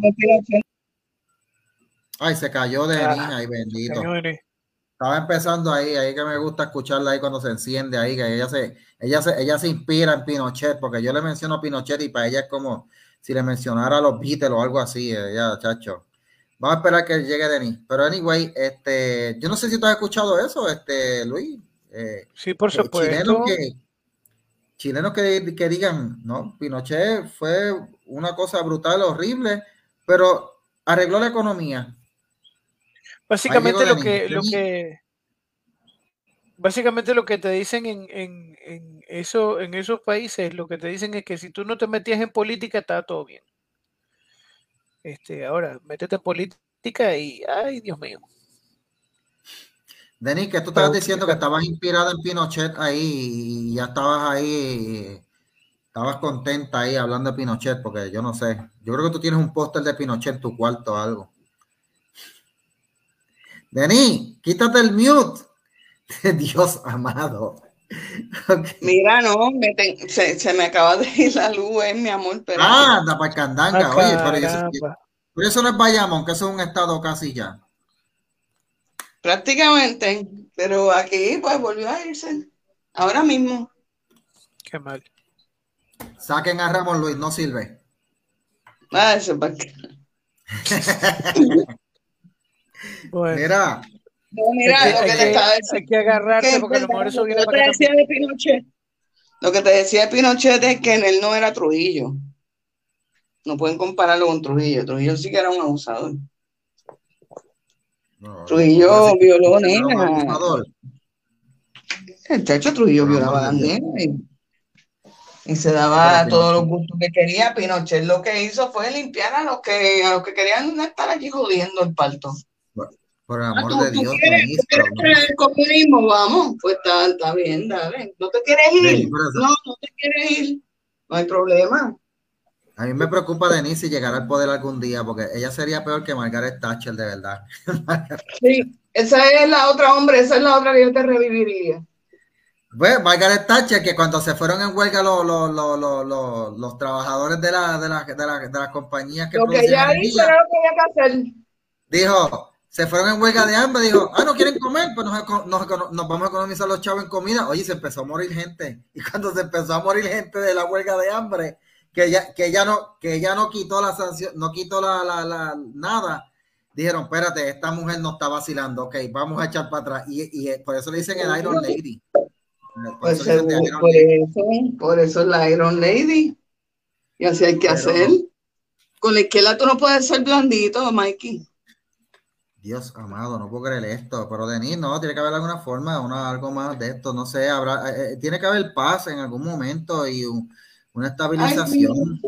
Ay, se cayó de Ah, niña, ay, bendito. Señores, Estaba empezando ahí, ahí que me gusta escucharla ahí cuando se enciende ahí, que ella se, ella se, ella se inspira en Pinochet, porque yo le menciono a Pinochet y para ella es como si le mencionara a los Beatles o algo así, ella, chacho. Vamos a esperar que llegue Denis. Pero anyway, este, yo no sé si tú has escuchado eso, este, Luis. Eh, sí, por eh, supuesto. chilenos que, chilenos que, que digan, no, Pinochet fue una cosa brutal, horrible, pero arregló la economía. Básicamente lo que, lo que básicamente lo que te dicen en, en, en eso, en esos países, lo que te dicen es que si tú no te metías en política, estaba todo bien. Este, ahora, métete en política y ay, Dios mío. Denis, que tú estabas diciendo que estabas inspirada en Pinochet ahí y ya estabas ahí, estabas contenta ahí hablando de Pinochet, porque yo no sé, yo creo que tú tienes un póster de Pinochet en tu cuarto o algo. Denis, quítate el mute. [LAUGHS] Dios amado. Mira, no, me se, se me acaba de ir la luz, eh, mi amor, pero Ah, anda para Candanga. Ah, Oye, pero eso, pero eso no es Bayamón, que eso es un estado casi ya. prácticamente, pero aquí pues volvió a irse, ahora mismo. Qué mal. Saquen a Ramón Luis, no sirve. Ah, eso es para- [LAUGHS] Bueno, Mira, No, mira, hay, lo que que, te estaba hay que agarrarse que porque a lo mejor eso viene para te decía de Pinochet, lo que te decía de Pinochet es que en él no era Trujillo. No pueden compararlo con Trujillo. Trujillo sí que era un abusador. no, Trujillo violó nenas. abusador. El techo Trujillo violaba a las nenas. Y, y se daba todos los gustos que quería. Pinochet lo que hizo fue limpiar a los que, a los que querían estar allí jodiendo el parto. Por el ah, amor de Dios, el comunismo, vamos, pues está, está, bien, dale. ¿No te quieres ir? no, no te quieres ir. No hay problema. A mí me preocupa Denise si llegara al poder algún día, porque ella sería peor que Margaret Thatcher, de verdad. [LAUGHS] sí, esa es la otra hombre, esa es la otra que yo te reviviría. Pues Margaret Thatcher, que cuando se fueron en huelga los, los, los, los trabajadores de, la, de, la, de, la, de las compañías que lo que ella hizo era lo que había que hacer. Dijo, se fueron en huelga de hambre, dijo, ah, no quieren comer, pues nos, nos, nos, vamos a economizar los chavos en comida. Oye, se empezó a morir gente. Y cuando se empezó a morir gente de la huelga de hambre, que ya, que ya no, que ya no quitó la sanción, no quitó la, la, la, nada, dijeron, espérate, esta mujer no está vacilando, ok, vamos a echar para atrás. Y, y por eso le dicen el Iron Lady. Por, pues eso, por, eso, por eso es la Iron Lady. Y así hay que hacer. Con la izquierda tú no puedes ser blandito, Mikey. Dios amado, no puedo creer esto, pero Denis, no, tiene que haber alguna forma, una, algo más de esto, no sé, habrá, eh, eh, tiene que haber paz en algún momento y una estabilización.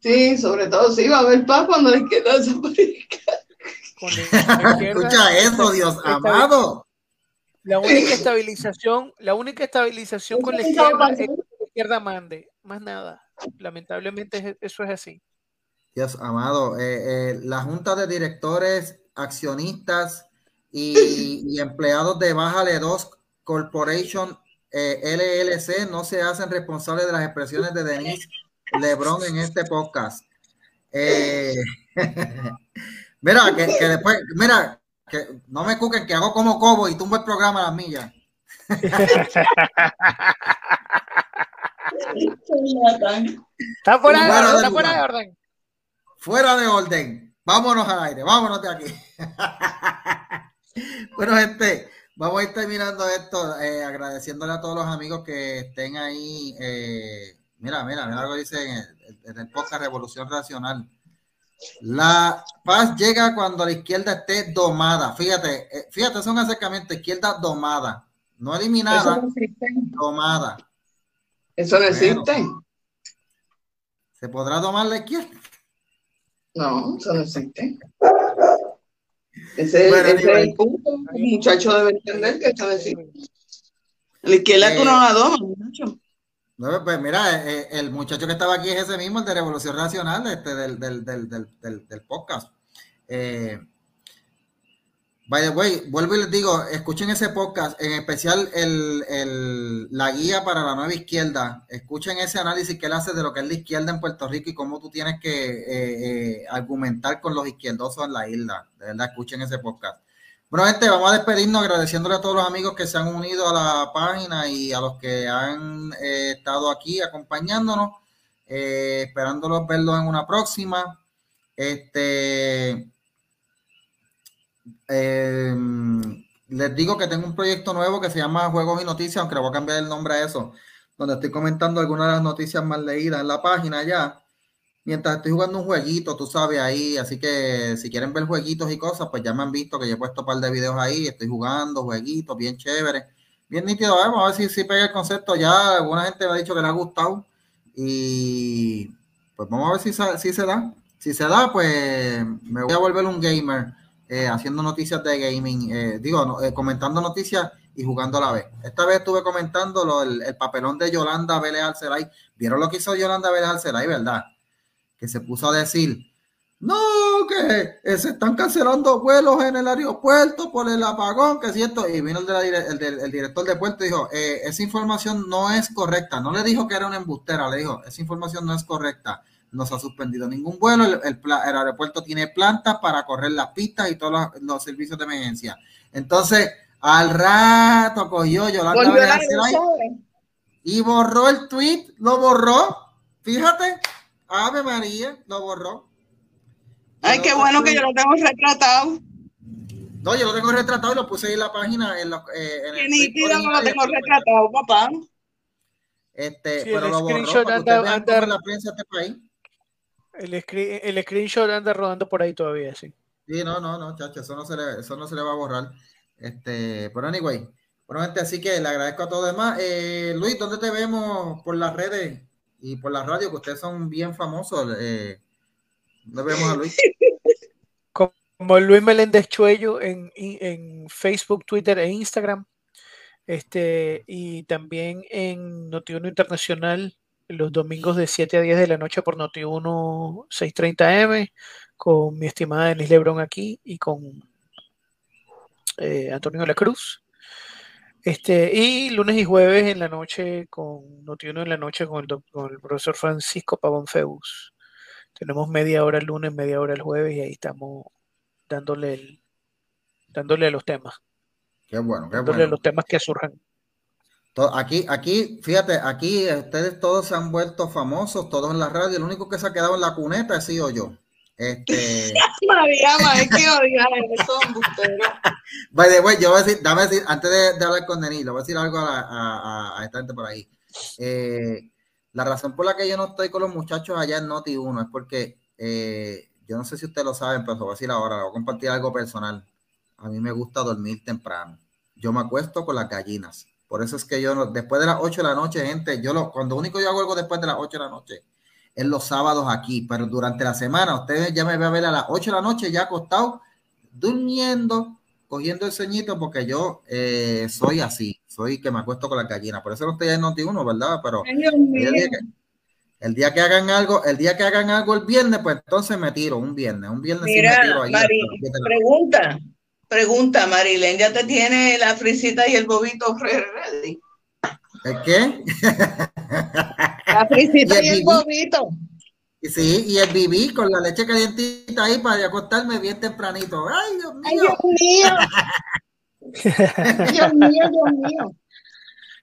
sí, sobre todo sí va a haber paz cuando la izquierda desaparezca. [LAUGHS] Escucha eso, Dios amado. La única estabilización, la única estabilización con la izquierda es que la izquierda mande, más nada. Lamentablemente eso es así. Dios amado, eh, la junta de directores accionistas [LAUGHS] y, empleados de Bájale 2 Corporation eh, LLC no se hacen responsables de las expresiones de Denise Lebron en este podcast. Eh, [LAUGHS] mira, que, después, mira, que no me cuquen que hago como cobo y tumbo el programa a las millas. [LAUGHS] está fuera, está fuera de orden. Fuera de orden. Vámonos al aire, vámonos de aquí. [LAUGHS] bueno, gente, vamos a ir terminando esto, eh, agradeciéndole a todos los amigos que estén ahí. Eh, mira, mira, mira lo que dice en el, podcast Revolución Racional. La paz llega cuando la izquierda esté domada. Fíjate, eh, fíjate, es un acercamiento, izquierda domada, no eliminada, domada. Eso no existe. ¿Se podrá domar la izquierda? No, eso no existe. Ese, es el punto. El muchacho debe entender que eso no existe. La izquierda tú no la domas, muchacho. No, pues mira, eh, eh, el muchacho que estaba aquí es ese mismo, el de Revolución Nacional, este, del, del, del, del, del podcast. Eh, By the way, vuelvo y les digo, escuchen ese podcast, en especial el, la guía para la nueva izquierda. Escuchen ese análisis que él hace de lo que es la izquierda en Puerto Rico y cómo tú tienes que eh, eh, argumentar con los izquierdosos en la isla. De verdad, escuchen ese podcast. Bueno, gente, vamos a despedirnos agradeciéndole a todos los amigos que se han unido a la página y a los que han eh, estado aquí acompañándonos. esperándolos verlos en una próxima. Este eh, les digo que tengo un proyecto nuevo que se llama Juegos y Noticias, aunque le voy a cambiar el nombre a eso, donde estoy comentando algunas de las noticias más leídas en la página ya. Mientras estoy jugando un jueguito, tú sabes, ahí. Así que si quieren ver jueguitos y cosas, pues ya me han visto que yo he puesto un par de videos ahí. Estoy jugando jueguitos, bien chévere, bien nítido. Vamos a ver si, si pega el concepto. Ya alguna gente me ha dicho que le ha gustado. Y pues vamos a ver si, si se da. Si se da, pues me voy a volver un gamer eh, haciendo noticias de gaming, eh, digo, eh, comentando noticias y jugando a la vez. Esta vez estuve comentando lo, el, papelón de Yolanda Vélez Arcelay. ¿Vieron lo que hizo Yolanda Vélez Arcelay, verdad? Que se puso a decir, no, que se están cancelando vuelos en el aeropuerto por el apagón, que es cierto. Y vino el, el, director de puerto y dijo, esa información no es correcta. No le dijo que era una embustera, le dijo, esa información no es correcta no se ha suspendido ningún vuelo, el, aeropuerto tiene plantas para correr las pistas y todos los, servicios de emergencia. Entonces, al rato cogió Yolanda y borró el tweet, lo borró. Fíjate, Ave María, lo borró. Ay, qué bueno que yo lo tengo retratado. No, yo lo tengo retratado y lo puse ahí en la página. En, lo, eh, en el no lo tengo retratado, papá. Este, pero lo borró para la prensa de este país. El, el screenshot anda rodando por ahí todavía, sí. Sí, no, no, no, chacho, eso no se le, eso no se le va a borrar. Este, pero anyway, bueno, gente, así que le agradezco a todos demás. Eh, Luis, ¿dónde te vemos por las redes y por la radio, que ustedes son bien famosos. Eh, vemos a Luis. [LAUGHS] Como Luis Meléndez Chuello en, en Facebook, Twitter e Instagram. Este, y también en Notiuno Internacional los domingos de 7 a 10 de la noche por Noti1 630M con mi estimada Denise Lebrón aquí y con eh, Antonio de la Cruz. Este, y lunes y jueves en la noche con Noti1 en la noche con el, con el profesor Francisco Pavón Feus. Tenemos media hora el lunes, media hora el jueves y ahí estamos dándole el, dándole los temas. Qué bueno, qué dándole los temas que surjan. Aquí, aquí, fíjate, aquí ustedes todos se han vuelto famosos, todos en la radio. El único que se ha quedado en la cuneta ha sido yo. Este. [LAUGHS] María, es que oigan, eso [LAUGHS] By way, yo voy a decir, dame decir, antes de, hablar con Denis, le voy a decir algo a, esta gente por ahí. Eh, la razón por la que yo no estoy con los muchachos allá en Noti 1 es porque eh, yo no sé si ustedes lo saben, pero lo voy a decir ahora, voy a compartir algo personal. A mí me gusta dormir temprano. Yo me acuesto con las gallinas por eso es que yo, después de las 8 de la noche, gente, yo lo, cuando único yo hago algo después de las 8 de la noche, es los sábados aquí, pero durante la semana, ustedes ya me van a ver a las 8 de la noche ya acostado, durmiendo, cogiendo el ceñito, porque yo eh, soy así, soy que me acuesto con la gallina. Por eso no estoy en Noti 1, ¿verdad? Pero el día, que, el día, que, hagan algo, el día que hagan algo el viernes, pues entonces me tiro un viernes, un viernes Mira, me tiro ahí. pregunta, Pregunta, Marilén, ¿ya te tiene la frisita y el bobito ready? ¿El qué? La frisita [LAUGHS] y el, bobito. Sí, y el bibí con la leche calientita ahí para acostarme bien tempranito. ¡Ay, Dios mío! ¡Ay, Dios mío! [LAUGHS] Dios mío, Dios mío.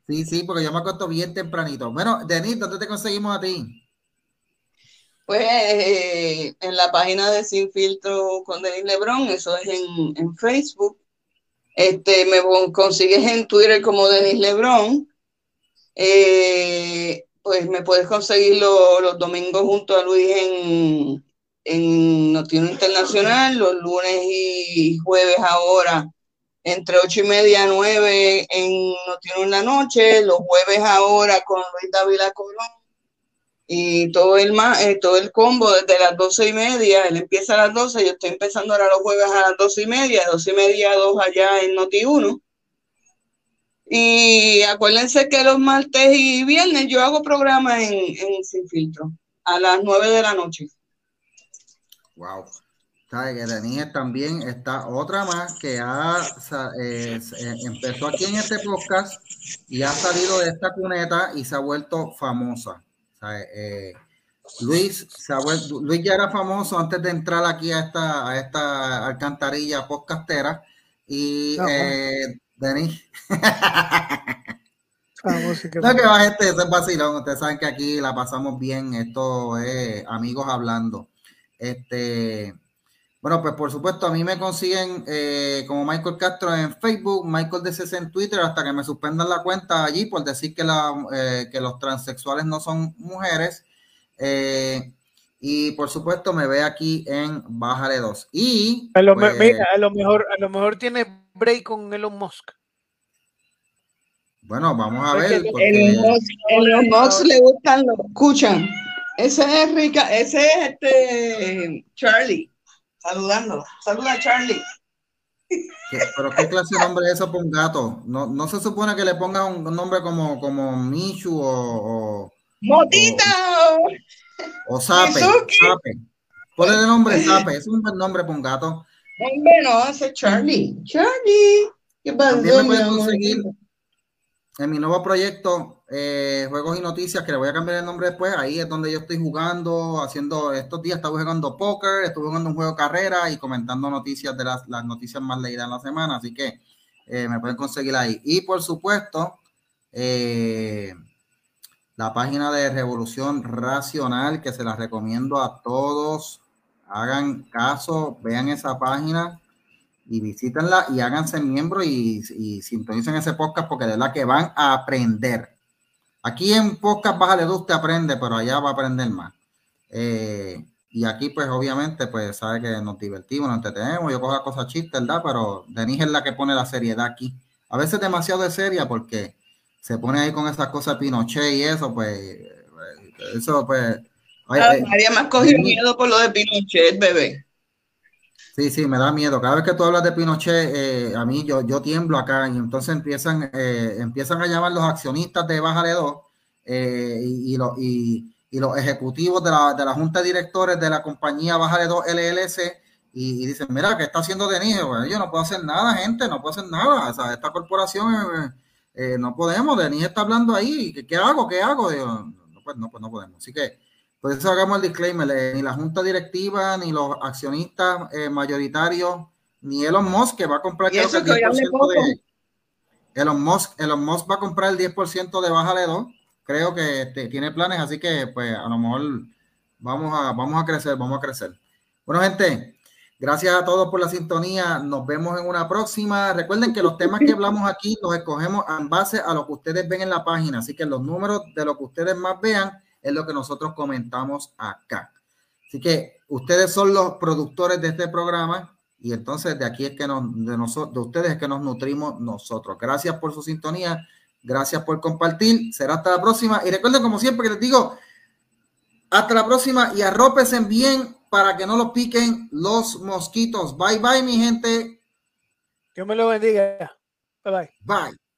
Sí, sí, porque yo me acuesto bien tempranito. Bueno, Denis, ¿dónde te conseguimos a ti? Pues eh, en la página de Sin Filtro con Denis Lebron, eso es en, Facebook. Este, me consigues en Twitter como Denis Lebron. Eh, pues me puedes conseguir los domingos junto a Luis en, en Internacional, los lunes y jueves ahora entre ocho y media a nueve en Noticiero en la noche, los jueves ahora con Luis Dávila Colón y todo el, eh, todo el combo desde las doce y media, él empieza a las doce, yo estoy empezando ahora los jueves a las doce y media, doce y media a dos allá en Noti 1. Y acuérdense que los martes y viernes yo hago programas en, Sin Filtro a las nueve de la noche. Wow. Sabe que Denise también está otra más que ha, eh, eh, empezó aquí en este podcast y ha salido de esta cuneta y se ha vuelto famosa. Eh, Luis, Luis ya era famoso antes de entrar aquí a esta, a esta alcantarilla podcastera. Y eh, Denis. [LAUGHS] no que va ese es vacilón. Ustedes saben que aquí la pasamos bien. Esto es amigos hablando. Este, bueno, pues por supuesto, a mí me consiguen eh, como Michael Castro en Facebook, Michael DC en Twitter, hasta que me suspendan la cuenta allí por decir que, la, eh, que los transexuales no son mujeres. Eh, y por supuesto, me ve aquí en Bájale 2. Y a lo, pues, a lo mejor, a lo mejor tiene break con Elon Musk. Bueno, vamos a ver. Elon Musk le gustan, lo escuchan. Ese es rica, ese es este Charlie saludando. Saluda, Charlie. ¿Pero qué clase de nombre es eso para un gato? No, no se supone que le ponga un nombre como, como Michu o... ¡Motito! O, o Sape. Sape. Ponle el nombre Sape. Es un buen nombre para un gato. Hombre, no, ese es Charlie. Charlie. ¿Qué pasa? También me conseguir en mi nuevo proyecto, eh, Juegos y Noticias, que le voy a cambiar el nombre después, ahí es donde yo estoy jugando, haciendo, estos días estaba jugando póker, estuve jugando un juego de carrera y comentando noticias de las, noticias más leídas en la semana, así que eh, me pueden conseguir ahí. Y por supuesto, eh, la página de Revolución Racional, que se la recomiendo a todos, hagan caso, vean esa página y visítenla y háganse miembros y, y, sintonicen ese podcast porque de verdad que van a aprender. Aquí en podcast Bájale de usted aprende, pero allá va a aprender más. Eh, y aquí, pues, obviamente, pues, sabe que nos divertimos, nos entretenemos, yo cojo las cosas chistes, ¿verdad? Pero Denise es la que pone la seriedad aquí. A veces demasiado de seria porque se pone ahí con esas cosas Pinochet y eso, pues, Eso, pues. María más cogió miedo por lo de Pinochet, bebé. Sí, sí, me da miedo. Cada vez que tú hablas de Pinochet, eh, a mí yo, yo tiemblo acá y entonces empiezan, eh, empiezan a llamar los accionistas de Bájale 2 eh, y, y, los ejecutivos de la, de la Junta de Directores de la compañía Bájale 2 LLC y, dicen, mira, ¿qué está haciendo Denise? Bueno, yo no puedo hacer nada, gente, no puedo hacer nada. O sea, esta corporación no podemos, Denise está hablando ahí, ¿qué, hago? ¿Qué hago? pues, no, pues no podemos. Así que por eso hagamos el disclaimer, eh, ni la junta directiva, ni los accionistas eh, mayoritarios, ni Elon Musk que va a comprar el 10% de Elon Musk, Elon Musk va a comprar el 10% de Bájale 2. Creo que este, tiene planes, así que pues a lo mejor vamos a, vamos a crecer, vamos a crecer. Bueno, gente, gracias a todos por la sintonía. Nos vemos en una próxima. Recuerden que los temas que hablamos aquí los escogemos en base a lo que ustedes ven en la página, así que los números de lo que ustedes más vean es lo que nosotros comentamos acá. Así que ustedes son los productores de este programa y entonces de aquí es que nos, de, nosotros, de ustedes es que nos nutrimos nosotros. Gracias por su sintonía, gracias por compartir. Será hasta la próxima. Y recuerden, como siempre, que les digo, hasta la próxima y arrópense bien para que no los piquen los mosquitos. Bye bye, mi gente. Dios me lo bendiga. Bye bye. Bye.